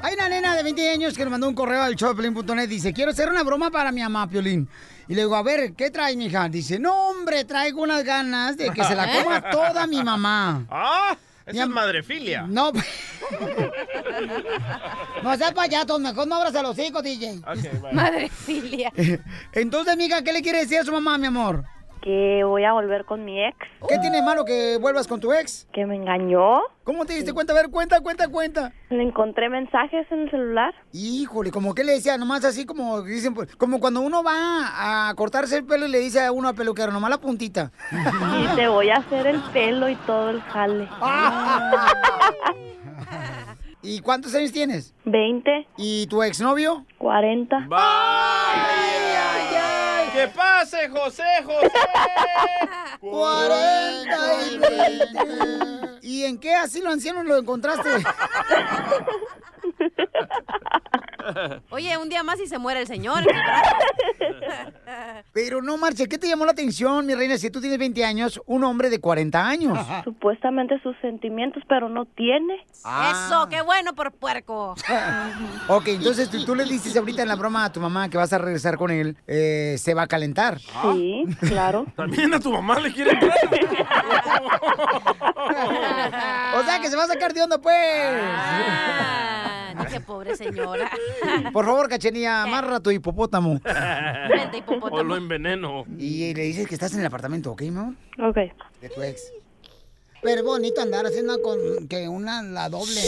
Hay una nena de 20 años que nos mandó un correo al showpelín.net. Dice, quiero hacer una broma para mi mamá, Piolín. Y le digo, a ver, ¿qué trae, mija? Dice, no, hombre, traigo unas ganas de que se la coma toda mi mamá. ¡Ah! Esa es madrefilia. No. no seas payato, mejor no abras a los hijos, DJ. Madrefilia. Entonces, mija, ¿qué le quiere decir a su mamá, mi amor? Que voy a volver con mi ex. ¿Qué tiene malo que vuelvas con tu ex? Que me engañó. ¿Cómo te diste cuenta? A ver, cuenta, cuenta, cuenta. Le encontré mensajes en el celular. Híjole, como que le decía, nomás así como dicen, pues, como cuando uno va a cortarse el pelo y le dice a uno al peluquero, nomás la puntita. Y te voy a hacer el pelo y todo el jale. ¿Y cuántos años tienes? Veinte. ¿Y tu exnovio? Cuarenta. ¡Que pase, José, José! 40 y 20. ¿Y en qué asilo anciano lo encontraste? Oye, un día más y se muere el señor. Pero no, Marche, ¿qué te llamó la atención, mi reina? Si tú tienes 20 años, un hombre de 40 años. Supuestamente sus sentimientos, pero no tiene. Eso, qué bueno por puerco. Ok, entonces tú, tú le dices ahorita en la broma a tu mamá que vas a regresar con él, eh, se va a calentar. Sí, claro. También a tu mamá le quiere entrar. O sea, que se va a sacar de onda, pues. Ah, qué pobre señora. Por favor, cachenía, amarra tu hipopótamo. Vente, hipopótamo. O lo enveneno. Y le dices que estás en el apartamento, ¿ok, no? Ok. De tu ex. Pero es bonito andar haciendo con que una la doble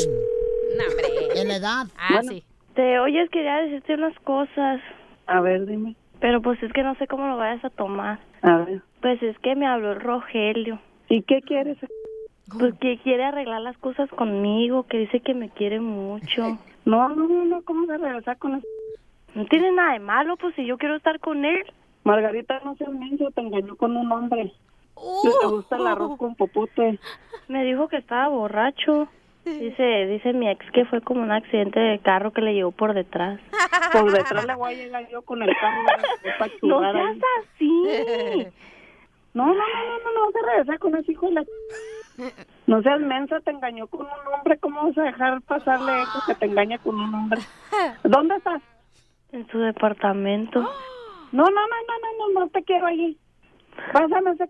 No, hombre. en la edad. Ah, sí. Te oyes, quería decirte unas cosas. A ver, dime. Pero pues es que no sé cómo lo vayas a tomar. A ver. Pues es que me habló el Rogelio. ¿Y qué quieres? Pues que quiere arreglar las cosas conmigo, que dice que me quiere mucho. No, no, no, no, ¿cómo se regresar con eso? No tiene nada de malo, pues si yo quiero estar con él. Margarita, no seas menso, te engañó con un hombre. ¿Te gusta el arroz con popote? Me dijo que estaba borracho. Dice, dice mi ex que fue como un accidente de carro que le llevó por detrás. Por detrás le voy a llegar yo con el carro. No seas ahí. así. No, no, no, no, no, no, vas a regresar con ese hijo de la... No seas mensa, te engañó con un hombre. ¿Cómo vas a dejar pasarle eso que te engaña con un hombre? ¿Dónde estás? En su departamento. No, no, no, no, no, no, no te quiero allí. Pásame ese...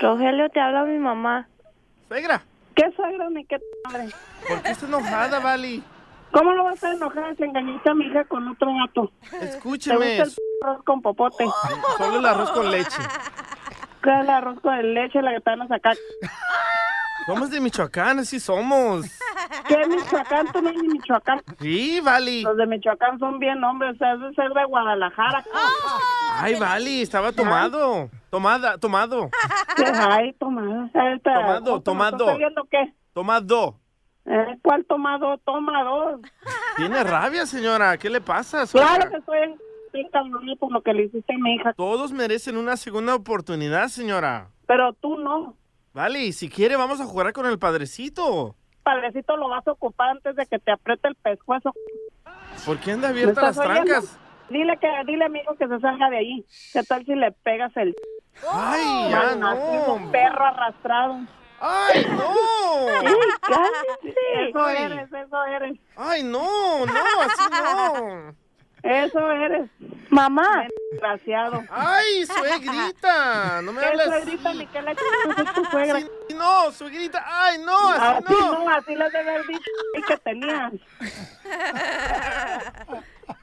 Rogelio, te habla mi mamá. Suegra, ¿Qué suegra ni qué madre? ¿por qué está enojada, Vali? ¿Cómo lo vas a enojar si engañaste a mi hija con otro gato? ¿Te Escúcheme. gusta el arroz con popote? Solo el arroz con leche. ¿Qué es el arroz con leche la que te van a sacar? Somos de Michoacán, así somos. ¿Qué Michoacán? Tú no eres de Michoacán. Sí, Vali. Los de Michoacán son bien hombres, o sea, es de ser de Guadalajara. Ay, Vali, estaba tomado. Tomada, tomado. ¿Qué hay, tomada? Esta- Tomado, ¿cómo tomado. ¿Estás viendo qué? Tomado. Eh, ¿Cuál tomado? Toma dos. Tiene rabia, señora. ¿Qué le pasa? Claro que estoy cabrón por lo que le hiciste a mi hija, Todos merecen una segunda oportunidad, señora. pero tú no. Vale, si quiere vamos a jugar con el padrecito. Padrecito lo vas a ocupar antes de que te apriete el pescuezo. ¿Por qué anda ¿Me abierta las oyendo? trancas? Dile que, dile amigo que se salga de ahí. ¿Qué tal si le pegas el Ay, ya así, no. un perro arrastrado? ¡Ay, no! ¡Ey, cállense! Eso eres, eso eres. ¡Ay, no! ¡No, así no! Eso eres. Mamá. Desgraciado. ¡Ay, suegrita! No me ¿Qué hables suegrita le es tu suegra? No, suegrita. ¡Ay, no! Así Así no. no, así le debe haber dicho que tenías.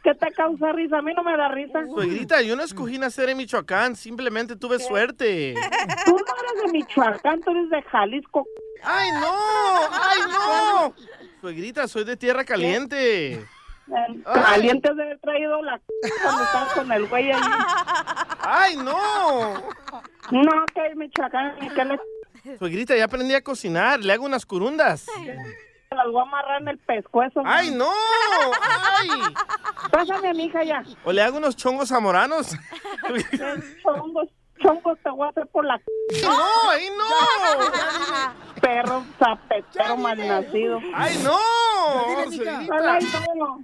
¿Qué te causa risa? A mí no me da risa. Suegrita, yo no escogí nacer en Michoacán, simplemente tuve suerte. Tú no eres de Michoacán, tú eres de Jalisco. ¡Ay, no! ¡Ay, no! Suegrita, soy de tierra caliente. Caliente de haber traído la cuando con el güey ahí. ¡Ay, no! No, que Michoacán, ni que le Suegrita, ya aprendí a cocinar, le hago unas curundas. las voy a amarrar en el pescuezo. ¡Ay, no! ¡Ay! Pásame a mi hija ya. ¿O le hago unos chongos zamoranos? Chongos, chongos te voy a hacer por la ¡No, ay, no! Perro zapetero malnacido. ¡Ay, no! Ay, no.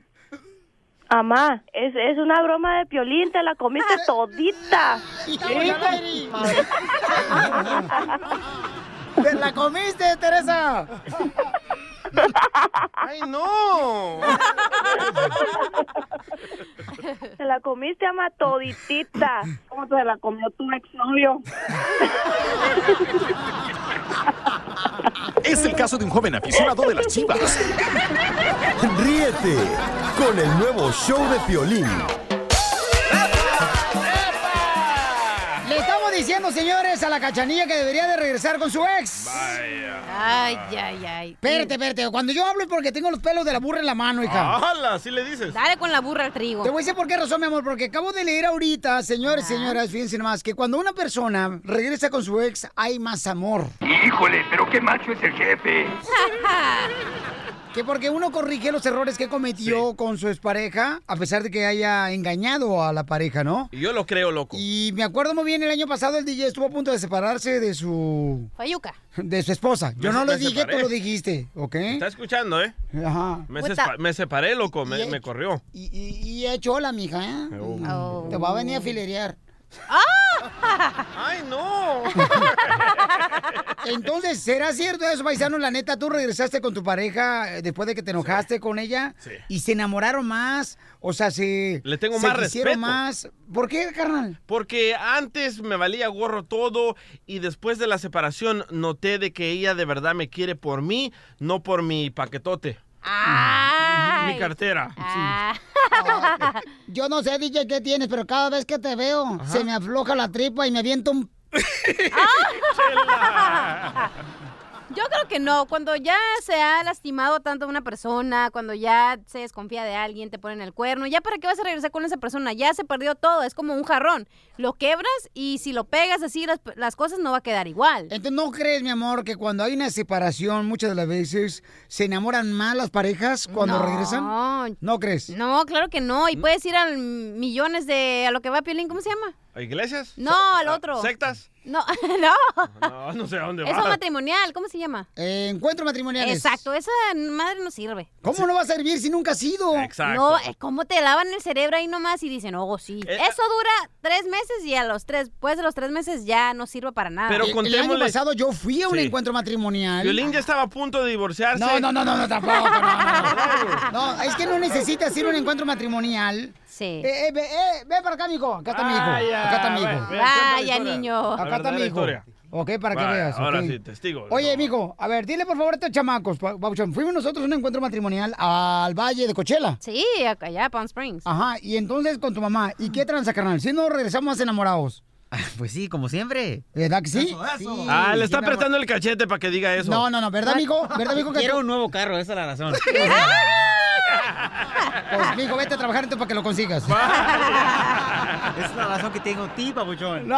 Amá, es, es una broma de piolín, te la comiste todita. ¡Te la comiste, Teresa! ¡Ay, no! Te la comiste, ama, toditita. ¿Cómo se la comió tu exnovio? Es el caso de un joven aficionado de las chivas. Ríete con el nuevo show de Piolín. Estamos diciendo, señores, a la cachanilla que debería de regresar con su ex. Ay, ay, ay. Espérate, espérate. Cuando yo hablo es porque tengo los pelos de la burra en la mano, hija. ¡Hala! ¿Sí le dices? Dale con la burra al trigo. Te voy a decir por qué razón, mi amor, porque acabo de leer ahorita, señores y señoras, fíjense nomás, que cuando una persona regresa con su ex, hay más amor. Híjole, pero qué macho es el jefe. Que porque uno corrige los errores que cometió con su expareja, a pesar de que haya engañado a la pareja, ¿no? Y yo lo creo, loco. Y me acuerdo muy bien, el año pasado el DJ estuvo a punto de separarse de su... Fayuca. De su esposa. Yo Me- no lo dije, separé. tú lo dijiste, ¿ok? ¿Está escuchando, eh? Ajá. Me, sespa- me separé, loco, me, corrió. Y, y, y echó la mija, ¿eh? Oh. Te va a venir a filerear. ¡Ay, no! Entonces, ¿será cierto eso, paisano? La neta, tú regresaste con tu pareja eh, después de que te enojaste con ella Sí. y se enamoraron más, o sea, se Le tengo se más respeto. más. ¿Por qué, carnal? Porque antes me valía gorro todo y después de la separación noté de que ella de verdad me quiere por mí, no por mi paquetote. Mi cartera. Yo no sé, DJ, qué tienes, pero cada vez que te veo, se me afloja la tripa y me aviento un... Yo creo que no. Cuando ya se ha lastimado tanto a una persona, cuando ya se desconfía de alguien, te ponen el cuerno, ya para qué vas a regresar con esa persona, ya se perdió todo, es como un jarrón. Lo quebras y si lo pegas así, las, las cosas no va a quedar igual. Entonces, ¿no crees, mi amor, que cuando hay una separación, muchas de las veces se enamoran más las parejas cuando No. regresan? ¿No crees? No, claro que no. Y puedes ir a millones de a lo que va Piolín, ¿cómo se llama? ¿A iglesias? No, al otro. ¿Sectas? No, no. No, no sé a dónde Eso va. matrimonial, ¿cómo se llama? Eh, encuentro matrimoniales. Exacto, esa madre no sirve. ¿Cómo no va a servir si nunca has sido? No, es como te lavan el cerebro ahí nomás y dicen, oh, sí. Eh, Eso dura tres meses y a los tres, después de los tres meses ya no sirve para nada. Pero El- El año contémosle- pasado yo fui a un Sí. encuentro matrimonial. Violín ya estaba a punto de divorciarse. No, no, no, no, no, tampoco. No, no, no. No, es que no necesitas ir a un encuentro matrimonial. Sí. Eh, eh, ve, eh, ven para acá, mijo. Acá está mi hijo. Vaya, Acá está mi hijo. ve, ve, cuenta la Vaya, historia. niño. La Acá está verdadera mi hijo. historia. Ok, para que Vaya, veas. Ahora ok. sí, testigo. Oye, mijo, a ver, dile por favor a estos chamacos, pa-. Fuimos nosotros a un encuentro matrimonial al Valle de Cochela. Sí, acá allá, Palm Springs. Ajá, y entonces con tu mamá. ¿Y qué tranza, carnal? Si no regresamos más enamorados. Pues sí, como siempre. ¿Verdad que sí? Sí, Ah, le está sí, mi amor. apretando el cachete para que diga eso. No, no, no, ¿verdad, mijo? ¿Verdad, mijo? Que Quiero tú- un nuevo carro, esa es la razón. Pues, mijo, vete a trabajar entonces para que lo consigas. Esa es la razón que tengo ti, papuchón. No.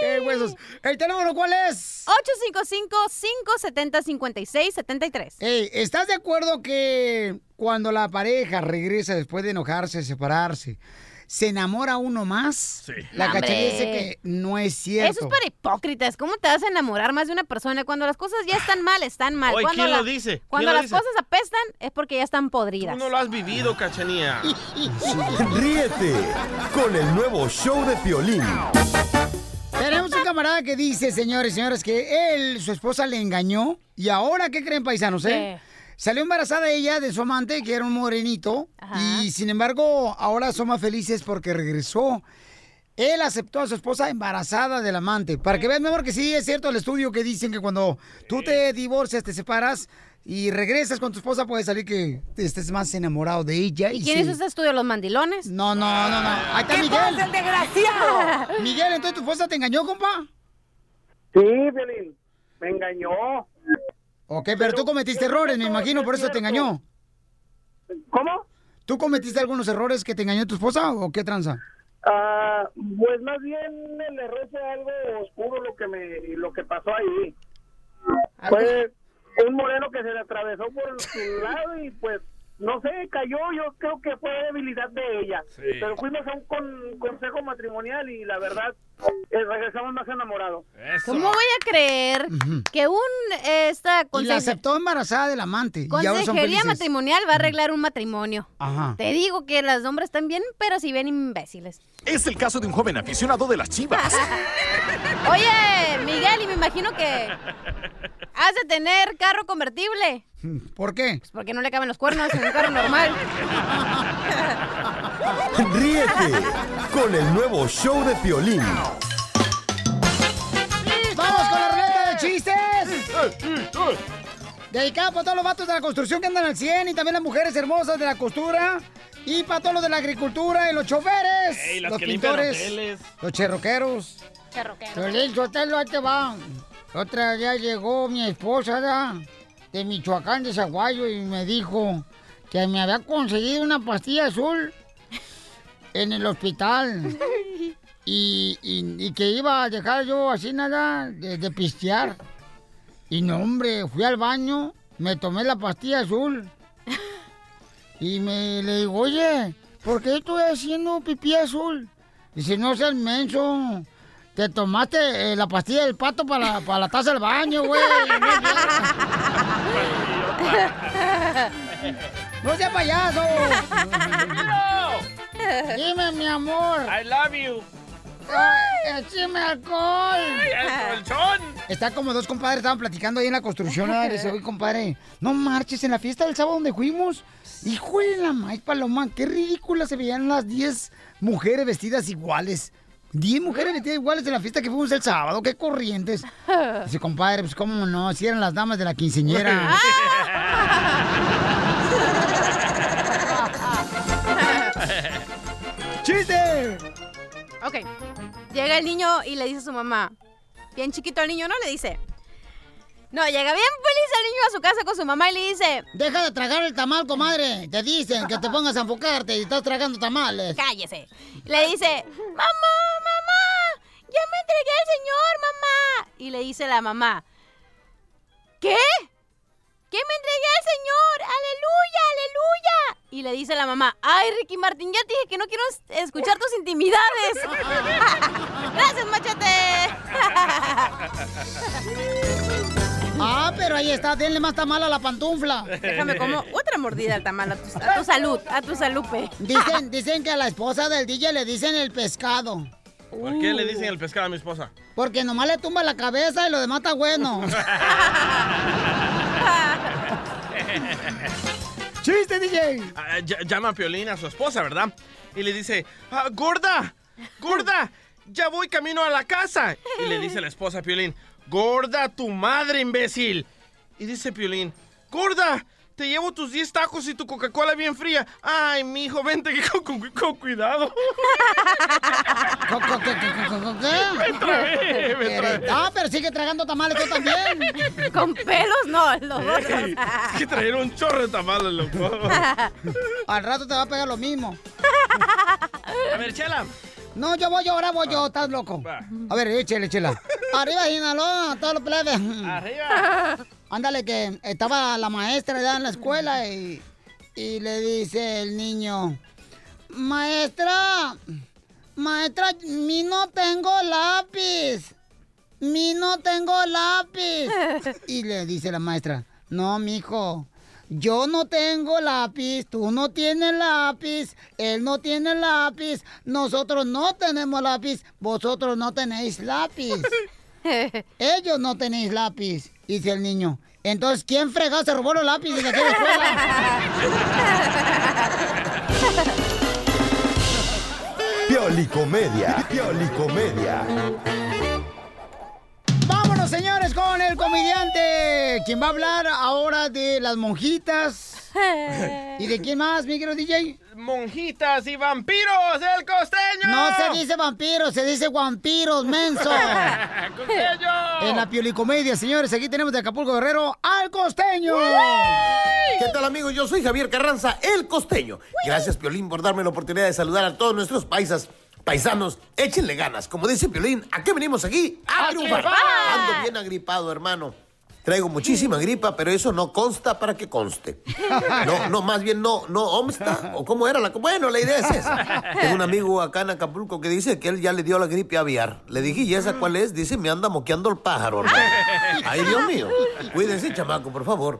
¡Qué huesos! ¿El teléfono cuál es? 855-570-5673. Ey, ¿estás de acuerdo que cuando la pareja regresa después de enojarse, separarse, se enamora uno más? Sí. La cachanilla dice que no es cierto. Eso es para hipócritas. ¿Cómo te vas a enamorar más de una persona? Cuando las cosas ya están mal, están mal. Oye, cuando ¿quién la- lo dice? ¿Quién Cuando lo las dice? cosas apestan es porque ya están podridas. Tú no lo has vivido, cachanía. Ríete con el nuevo show de Piolín. Tenemos un camarada que dice, señores y señores, que él, su esposa le engañó. ¿Y ahora qué creen, paisanos, eh? Salió embarazada ella de su amante, que era un morenito. Y sin embargo, ahora son más felices porque regresó. él aceptó a su esposa embarazada del amante. Para que vean, mi amor, que sí es cierto el estudio que dicen que cuando tú te divorcias, te separas y regresas con tu esposa, puede salir que estés más enamorado de ella. ¿Y quién hizo este estudio? ¿Los mandilones? No, no, no, no. Ahí está ¿Qué Miguel. pasa, el desgraciado? Miguel, entonces tu esposa te engañó, compa. Sí, Violín, me engañó. Ok, pero, tú cometiste errores, me imagino, por eso te engañó. ¿Cómo? ¿Tú cometiste algunos errores que te engañó tu esposa o qué tranza? Ah, pues más bien el error fue algo oscuro lo que me lo que pasó ahí. Fue un moreno que se le atravesó por su lado y pues no sé, cayó, yo creo que fue debilidad de ella. Pero fuimos a un con- consejo matrimonial y la verdad eh, regresamos más enamorados. ¿Cómo voy a creer que un eh, esta Y la aceptó embarazada del amante. consejería matrimonial va a arreglar un matrimonio? Ajá. Te digo que los hombres están bien, pero si bien imbéciles. Es el caso de un joven aficionado de las chivas. Oye, Miguel, y me imagino que has de tener carro convertible. ¿Por qué? Pues porque no le caben los cuernos en un carro normal. Ríete con el nuevo show de Piolín. ¡Vamos con la ruleta de chistes! Dedicado para todos los vatos de la construcción que andan al 100 y también las mujeres hermosas de la costura. Y para todos los de la agricultura y los choferes, Ey, los pintores, los cherroqueros. Piolín, Sotelo, ahí te va. Otra día llegó mi esposa ¿da? De Michoacán, de Zaguayo, y me dijo que me había conseguido una pastilla azul en el hospital. Y, y- y que iba a dejar yo así nada de, de pistear. Y no, hombre, fui al baño, me tomé la pastilla azul. Y me le digo, oye, ¿por qué estoy haciendo pipí azul? Dice, no seas menso. Te tomaste eh, la pastilla del pato para, la- para la taza del baño, güey. No. ¡No sea payaso! Dime, mi amor. I love you. Ay, ¡Écheme alcohol! Ay, al colchón. Está como dos compadres, estaban platicando ahí en la construcción. le dice, oye, compadre, no marches en la fiesta del sábado donde fuimos. Hijo de la maíz paloma, qué ridícula se veían las 10 mujeres vestidas iguales. 10 mujeres vestidas iguales en la fiesta que fuimos el sábado, qué corrientes. Dice, compadre, pues cómo no, si eran las damas de la quinceñera. ¡Chiste! Ok. Llega el niño y le dice a su mamá. Bien chiquito el niño, ¿no? Le dice. No, llega bien feliz el niño a su casa con su mamá y le dice. Deja de tragar el tamal, comadre. Te dicen que te pongas a enfocarte y estás tragando tamales. Cállese. Le dice, mamá, ya me entregué al señor, mamá. Y le dice la mamá, ¿qué? ¿Qué me entregué al señor? Aleluya, aleluya. Y le dice la mamá, ay, Ricky Martín, ya te dije que no quiero es- escuchar tus intimidades. Gracias, machete. Ah, pero ahí está, denle más tamal a la pantufla. Déjame como otra mordida al tamal a tu, a tu salud, a tu salupe. Dicen, dicen que a la esposa del DJ le dicen el pescado. ¿Por qué le dicen el pescado a mi esposa? Porque nomás le tumba la cabeza y lo demás está bueno. ¡Chiste, DJ! Ah, ll- llama a Piolín a su esposa, ¿verdad? Y le dice, "Ah, gorda, gorda, ya voy camino a la casa. Y le dice la esposa a Piolín, gorda, tu madre, imbécil. Y dice Piolín, gorda, te llevo tus 10 tacos y tu Coca-Cola bien fría. Ay, mijo, vente que con, con- con cuidado. ¿Qué? Me trabé, me trabé. Ah, pero sigue tragando tamales tú también. Con pelos, no, los dos. Ey, Es que traer un chorro de tamales, loco. Al rato te va a pegar lo mismo. A ver, Chela. No, yo voy, ahora voy yo, estás loco. A ver, échale, chela. Arriba, Sinaloa, todos los plebes. Arriba. Ándale, que estaba la maestra ya en la escuela y, y le dice el niño, maestra, maestra, mi no tengo lápiz. Mi no tengo lápiz. Y le dice la maestra, no, mijo, yo no tengo lápiz, tú no tienes lápiz, él no tiene lápiz, nosotros no tenemos lápiz, vosotros no tenéis lápiz. Ellos no tenéis lápiz, dice el niño. Entonces, ¿quién fregado se robó los lápices de aquí de escuela? Piolicomedia. Piolicomedia. Vámonos, señores, con el comediante. Quien va a hablar ahora de las monjitas. ¿Y de quién más, mi querido DJ? Monjitas y vampiros, el costeño. No se dice vampiros, se dice vampiros, menso. ¡Costeño! En la piolicomedia, señores, aquí tenemos de Acapulco Guerrero al costeño. ¿Qué tal amigos? Yo soy Javier Carranza, el costeño. Gracias Piolín por darme la oportunidad de saludar a todos nuestros paisas. Paisanos, échenle ganas. Como dice Piolín, ¿a qué venimos aquí? ¡A, ¡A triunfar! triunfar! Ando bien agripado, hermano. Traigo muchísima gripa, pero eso no consta para que conste. No, no, más bien no, no obsta. ¿O cómo era la Bueno, la idea es esa. Tengo un amigo acá en Acapulco que dice que él ya le dio la gripe aviar. Le dije, ¿y esa cuál es? Dice, me anda moqueando el pájaro, hermano. Ay, Dios mío. Cuídense, chamaco, por favor.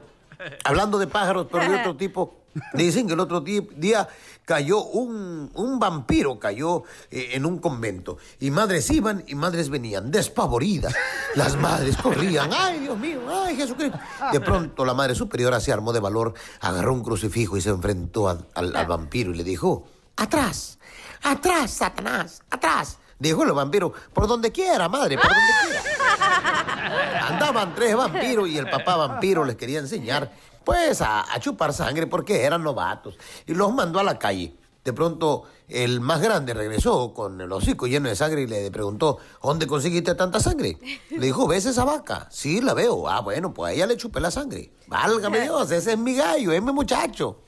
Hablando de pájaros, pero de otro tipo. Dicen que el otro día cayó un, un vampiro, cayó eh, en un convento. Y madres iban y madres venían, despavoridas. Las madres corrían. ¡Ay, Dios mío! ¡Ay, Jesucristo! De pronto la madre superiora se armó de valor, agarró un crucifijo y se enfrentó al, al vampiro y le dijo, ¡Atrás! ¡Atrás, Satanás! ¡Atrás! Dijo el vampiro, por donde quiera, madre, por donde quiera. Andaban tres vampiros y el papá vampiro les quería enseñar, pues, a, a chupar sangre porque eran novatos. Y los mandó a la calle. De pronto, el más grande regresó con el hocico lleno de sangre y le preguntó, ¿dónde conseguiste tanta sangre? Le dijo, ¿ves esa vaca? Sí, la veo. Ah, bueno, pues a ella le chupé la sangre. Válgame Dios, ese es mi gallo, es mi muchacho.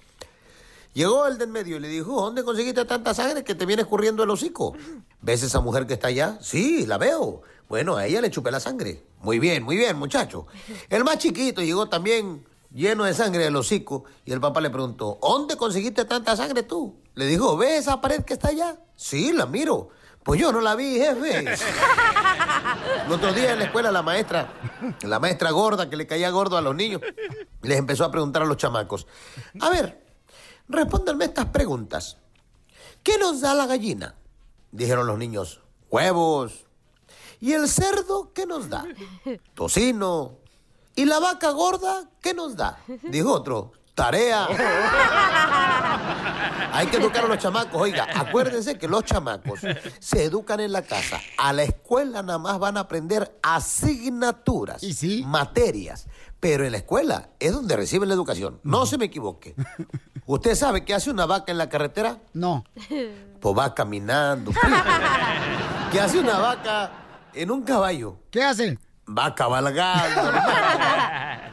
Llegó el del medio y le dijo, ¿dónde conseguiste tanta sangre que te viene escurriendo el hocico? ¿Ves esa mujer que está allá? Sí, la veo. Bueno, a ella le chupé la sangre. Muy bien, muy bien, muchacho. El más chiquito llegó también lleno de sangre del hocico y el papá le preguntó, ¿dónde conseguiste tanta sangre tú? Le dijo, ¿ves esa pared que está allá? Sí, la miro. Pues yo no la vi, jefe. El otro día en la escuela la maestra, la maestra gorda que le caía gordo a los niños, les empezó a preguntar a los chamacos, a ver, respóndanme estas preguntas. ¿Qué nos da la gallina? Dijeron los niños, huevos. ¿Y el cerdo qué nos da? Tocino. ¿Y la vaca gorda qué nos da? Dijo otro, tarea. Hay que educar a los chamacos. Oiga, acuérdense que los chamacos se educan en la casa. A la escuela nada más van a aprender asignaturas, materias. Pero en la escuela es donde reciben la educación. No se me equivoque. ¿Usted sabe qué hace una vaca en la carretera? No. Pues va caminando. ¿Qué hace una vaca en un caballo? ¿Qué hace? Va cabalgando.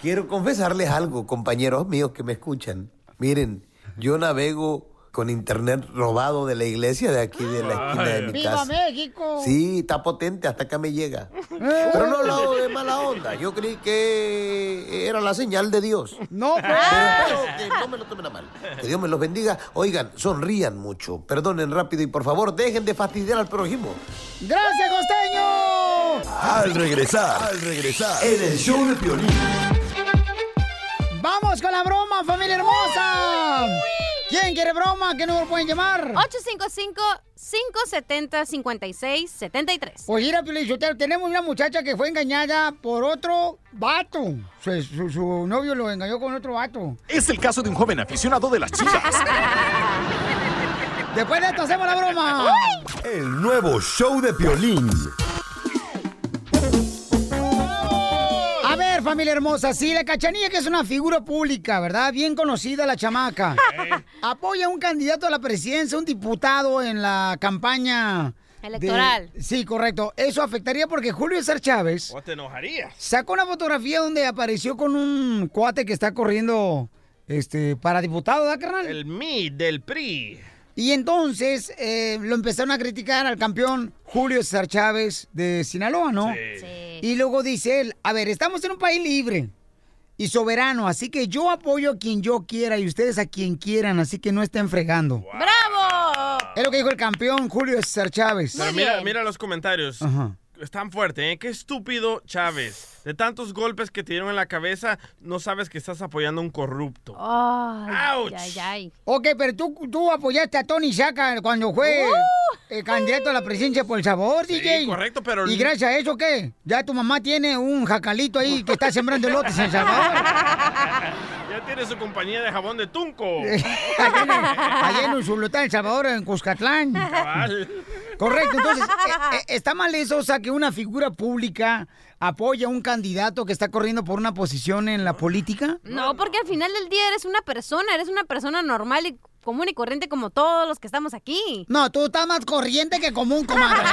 Quiero confesarles algo, compañeros míos que me escuchan. Miren, yo navego con internet robado de la iglesia de aquí, de la esquina de mi ¡Viva casa. México! Sí, está potente, hasta acá me llega. Pero no lo hago de mala onda. Yo creí que era la señal de Dios. No, pues. Pero espero que no me lo tomen a mal. Que Dios me los bendiga. Oigan, sonrían mucho. Perdonen rápido y por favor, dejen de fastidiar al prójimo. ¡Gracias, costeño! Al regresar, al regresar, en el show de Piolín. ¡Vamos con la broma, familia hermosa! ¿Quién quiere broma? ¿Qué número pueden llamar? 855-570-5673. Pues mira, Piolín Sotelo, tenemos una muchacha que fue engañada por otro vato. Su, su- su novio lo engañó con otro vato. Es el caso de un joven aficionado de las chivas. Después de esto hacemos la broma. El nuevo show de Piolín. Familia hermosa, sí, la cachanilla que es una figura pública, ¿verdad? Bien conocida la chamaca. Apoya a un candidato a la presidencia, un diputado en la campaña de- Electoral. Sí, correcto. Eso afectaría porque Julio César Chávez ¿O te enojarías? sacó una fotografía donde apareció con un cuate que está corriendo este, para diputado, ¿verdad, carnal? El MI del PRI. Y entonces eh, lo empezaron a criticar al campeón Julio César Chávez de Sinaloa, ¿no? Y luego dice él, a ver, estamos en un país libre y soberano, así que yo apoyo a quien yo quiera y ustedes a quien quieran, así que no estén fregando. ¡Bravo! Es lo que dijo el campeón Julio César Chávez. Pero mira, mira los comentarios. Ajá. están fuertes, ¿eh? Qué estúpido Chávez. De tantos golpes que te dieron en la cabeza, no sabes que estás apoyando a un corrupto. Ay, Ouch. ay, ay. Ok, pero tú, tú apoyaste a Tony Saca cuando fue el candidato a la presidencia por El Sabor, DJ. correcto, pero- ¿Y gracias a eso qué? Ya tu mamá tiene un jacalito ahí que está sembrando elotes en El Salvador. Ya tiene su compañía de jabón de Tunco. allá en, allá en Usulután, El Salvador, en Cuscatlán. Cabal. Correcto, entonces, eh, eh, ¿está mal eso? O sea, que una figura pública apoya a un candidato que está corriendo por una posición en la política. No, porque al final del día eres una persona, eres una persona normal y común y corriente como todos los que estamos aquí. No, tú estás más corriente que común, comadre.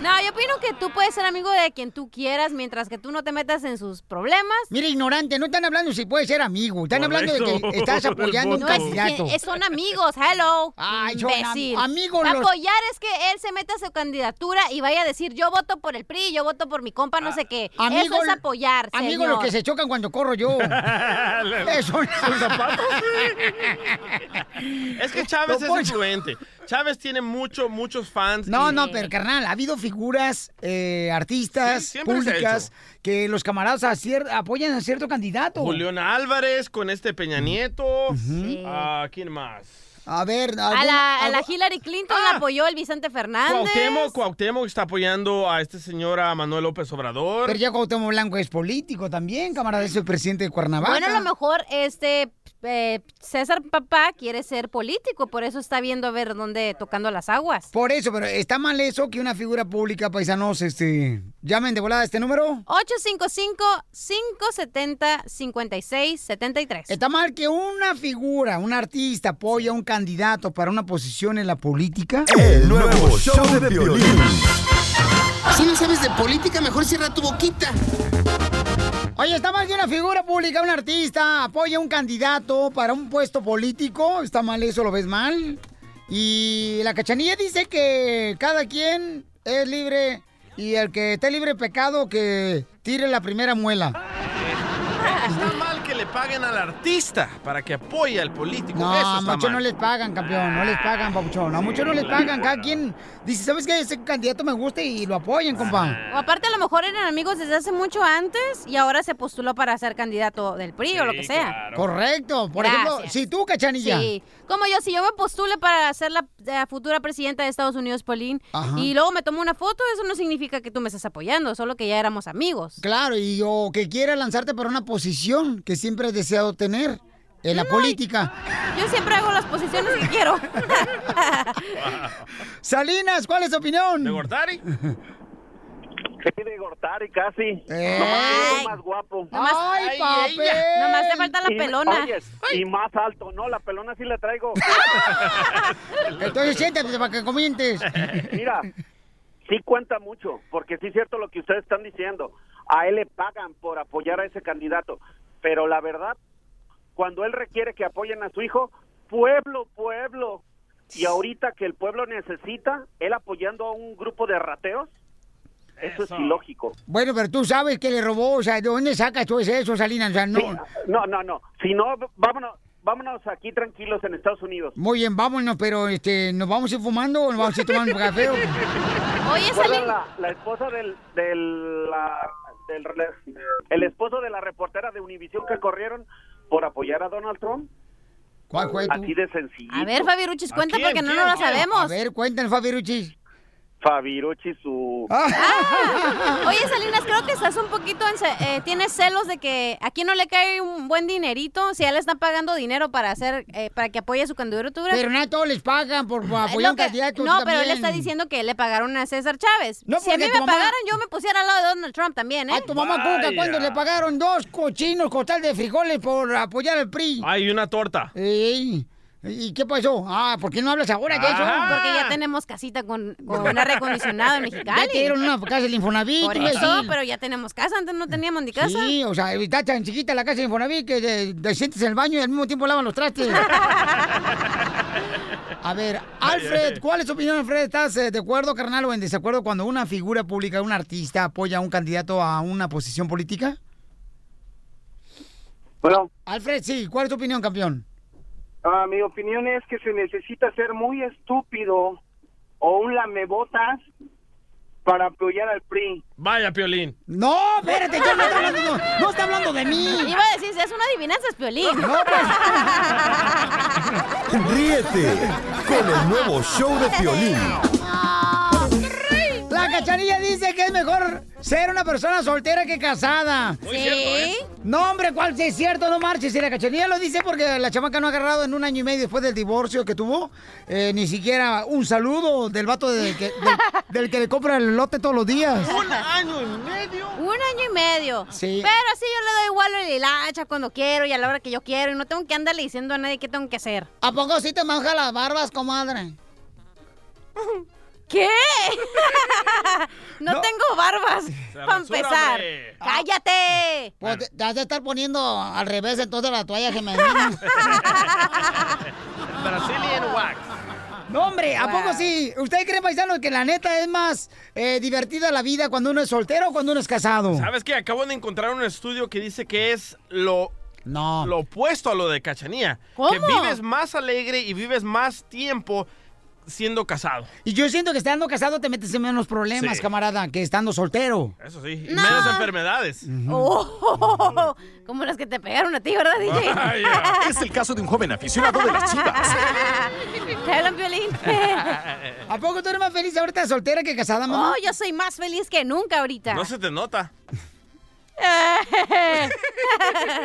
No, yo opino que tú puedes ser amigo de quien tú quieras mientras que tú no te metas en sus problemas. Mira, ignorante, no están hablando si puede ser amigo. Están hablando de que estás apoyando a un No, es candidato. que son amigos, hello. Ay, son am- amigos los- Apoyar es que él se meta a su candidatura y vaya a decir, yo voto por el PRI, yo voto por mi compa, no sé qué. Amigo- Eso es apoyar, Amigos los que se chocan cuando corro yo. Eso. Zapatos. Es que Chávez es influente. Chávez tiene mucho, muchos fans. No, y- no, pero carnal, ha habido figuras, eh, artistas, Sí, públicas, que los camaradas a cier- apoyan a cierto candidato. Julián Álvarez con este Peña Nieto. Ah, ¿Quién más? A ver, A la, a la Hillary Clinton la apoyó el Vicente Fernández. Cuauhtémoc, Cuauhtémoc está apoyando a este señor, a Manuel López Obrador. Pero ya Cuauhtémoc Blanco es político también, camarada, es el presidente de Cuernavaca. Bueno, a lo mejor este eh, César Papá quiere ser político, por eso está viendo a ver dónde tocando las aguas. Por eso, pero está mal eso que una figura pública, paisanos, este, llamen de volada a este número. 855-570-5673. Está mal que una figura, un artista apoya a un candidato para una posición en la política. El nuevo show de violín. Si no sabes de política, mejor cierra tu boquita. Oye, está mal que una figura pública, un artista, apoya a un candidato para un puesto político. ¿Está mal eso? ¿Lo ves mal? Y la cachanilla dice que cada quien es libre y el que esté libre de pecado que tire la primera muela. Está mal le paguen al artista para que apoye al político. No, Eso a muchos no les pagan, campeón, no les pagan, papuchón. A muchos no les pagan. Cada quien dice, ¿sabes qué? Ese candidato me gusta y lo apoyan, compa. O aparte a lo mejor eran amigos desde hace mucho antes y ahora se postuló para ser candidato del PRI o lo que sea. Correcto. Por ejemplo, si tú, cachanilla. Sí, como yo, si yo me postule para ser la, la futura presidenta de Estados Unidos, Pauline, Ajá. y luego me tomo una foto, eso no significa que tú me estás apoyando, solo que ya éramos amigos. Claro, y o que quiera lanzarte para una posición que siempre has deseado tener en la política. Yo siempre hago las posiciones que quiero. Salinas, ¿cuál es tu opinión? ¿De Gortari? Sí, de Gortari casi. Ey. Nomás más guapo. ¡Ay, papi! Nomás te falta la Y- pelona. oye, y más alto, no, la pelona sí la traigo. Entonces siéntate para que comientes. Mira, sí cuenta mucho, porque sí es cierto lo que ustedes están diciendo. A él le pagan por apoyar a ese candidato, pero la verdad, cuando él requiere que apoyen a su hijo, pueblo, pueblo. Y ahorita que el pueblo necesita, él apoyando a un grupo de rateos, eso, es ilógico. Bueno, pero tú sabes que le robó, o sea, ¿de dónde sacas tú eso, Salinas? O sea, no. No, no, no. Si no, vámonos, vámonos aquí tranquilos en Estados Unidos. Muy bien, vámonos, pero este, ¿nos vamos a ir fumando o nos vamos a ir tomando café? Oye, ¿Recuerdan la, la esposa del, del, la- del- el esposo de la reportera de Univisión que corrieron por apoyar a Donald Trump? ¿Cuál fue tú? Así de sencillo. A ver, Fabi Ruchis, cuenta porque no la ¿Quién? sabemos. A ver, cuéntanos, Fabi Ruchis. Fabiruchi su... Ah. Oye, Salinas, creo que estás un poquito en eh, tienes celos de que aquí no le cae un buen dinerito si a él le están pagando dinero para hacer eh, para que apoye su candidatura. Pero no a todos les pagan por apoyar un candidato. No, pero él está diciendo que le pagaron a César Chávez. No, si a mí porque me mamá- pagaran, yo me pusiera al lado de Donald Trump también, ¿eh? A tu mamá Cuca, ¿cuándo le pagaron dos cochinos costal de frijoles por apoyar al PRI? Hay una torta. Ey, ¿Y qué pasó? Ah, ¿por qué no hablas ahora de eso? Porque ya tenemos casita con, con aire acondicionado en Mexicali. Ya te dieron una casa del Infonavit. Por eso, pero ya tenemos casa, antes no teníamos ni casa. Sí, o sea, está tan chiquita la casa de Infonavit que te, te sientes en el baño y al mismo tiempo lavan los trastes. A ver, Alfred, ¿cuál es tu opinión, Alfred? ¿Estás eh, de acuerdo, carnal, o en desacuerdo cuando una figura pública, un artista, apoya a un candidato a una posición política? Bueno, Alfred, sí, ¿cuál es tu opinión, campeón? Ah, mi opinión es que se necesita ser muy estúpido o un lamebotas para apoyar al PRI. Vaya, Piolín. No, espérate, yo no estoy hablando, no, no está hablando de mí. Iba a decir, si es una adivinanza, es Piolín. No, pues. Ríete con el nuevo show de Piolín. La cachanilla dice que es mejor ser una persona soltera que casada. Muy cierto, ¿eh? No, hombre, ¿cuál sí es cierto? No marches. Y la cachanilla lo dice porque la chamaca no ha agarrado en un año y medio después del divorcio que tuvo. eh, ni siquiera un saludo del vato del que, del- del que le compra el lote todos los días. ¿Un año y medio? Un año y medio. Sí. Pero así yo le doy igual el hilacha cuando quiero y a la hora que yo quiero. Y no tengo que andarle diciendo a nadie qué tengo que hacer. ¿A poco sí te manja las barbas, comadre? ¿Qué? no, tengo barbas. Para empezar. hombre. ¡Cállate! Pues te, te has de estar poniendo al revés entonces la toalla femenina. Brazilian wax. No, hombre, ¿a poco sí? ¿Ustedes creen, paisanos, que la neta es más eh, divertida la vida cuando uno es soltero o cuando uno es casado? ¿Sabes qué? Acabo de encontrar un estudio que dice que es lo, lo opuesto a lo de Cachanía. Que ¿Cómo? vives más alegre y vives más tiempo siendo casado. Y yo siento que estando casado te metes en menos problemas, Sí. camarada, que estando soltero. Eso sí. Y menos enfermedades. Oh, como las que te pegaron a ti, ¿verdad, DJ? Es el caso de un joven aficionado de las chivas. ¿Te hablan, Piolín? ¿A poco tú eres más feliz ahorita soltera que casada, mamá? Oh, yo soy más feliz que nunca ahorita. No se te nota.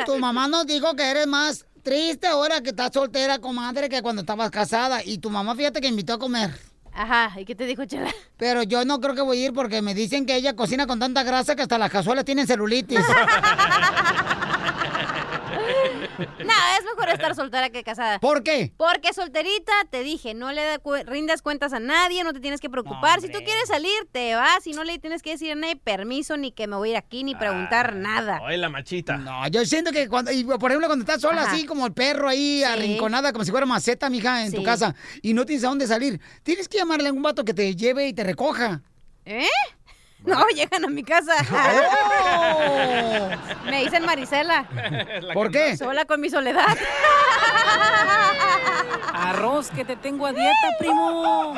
Tu mamá nos dijo que eres más triste ahora que estás soltera, comadre, que cuando estabas casada. Y tu mamá, fíjate que invitó a comer. Ajá, ¿y qué te dijo, Chela? Pero yo no creo que voy a ir porque me dicen que ella cocina con tanta grasa que hasta las cazuelas tienen celulitis. No, es mejor estar soltera que casada. ¿Por qué? Porque solterita, te dije, no le da cu- rindas cuentas a nadie, no te tienes que preocupar. si tú quieres salir, te vas y no le tienes que decir a nadie permiso, ni que me voy a ir aquí, ni preguntar nada. Ay, la machita. No, yo siento que cuando, y por ejemplo, cuando estás sola Ajá. así como el perro ahí arrinconada, como si fuera maceta, mija, en tu casa, y no tienes a dónde salir, tienes que llamarle a un vato que te lleve y te recoja. ¿Eh? No, llegan a mi casa. ¡Oh! Me dicen Marisela. ¿Por qué? Sola con mi soledad. Arroz que te tengo a dieta, primo.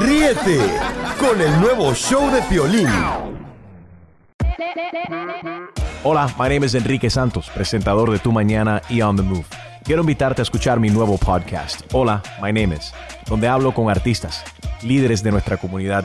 Ríete con el nuevo show de Piolín. Hola, my name is Enrique Santos, presentador de Tu Mañana y On the Move. Quiero invitarte a escuchar mi nuevo podcast, Hola, my name is, donde hablo con artistas, líderes de nuestra comunidad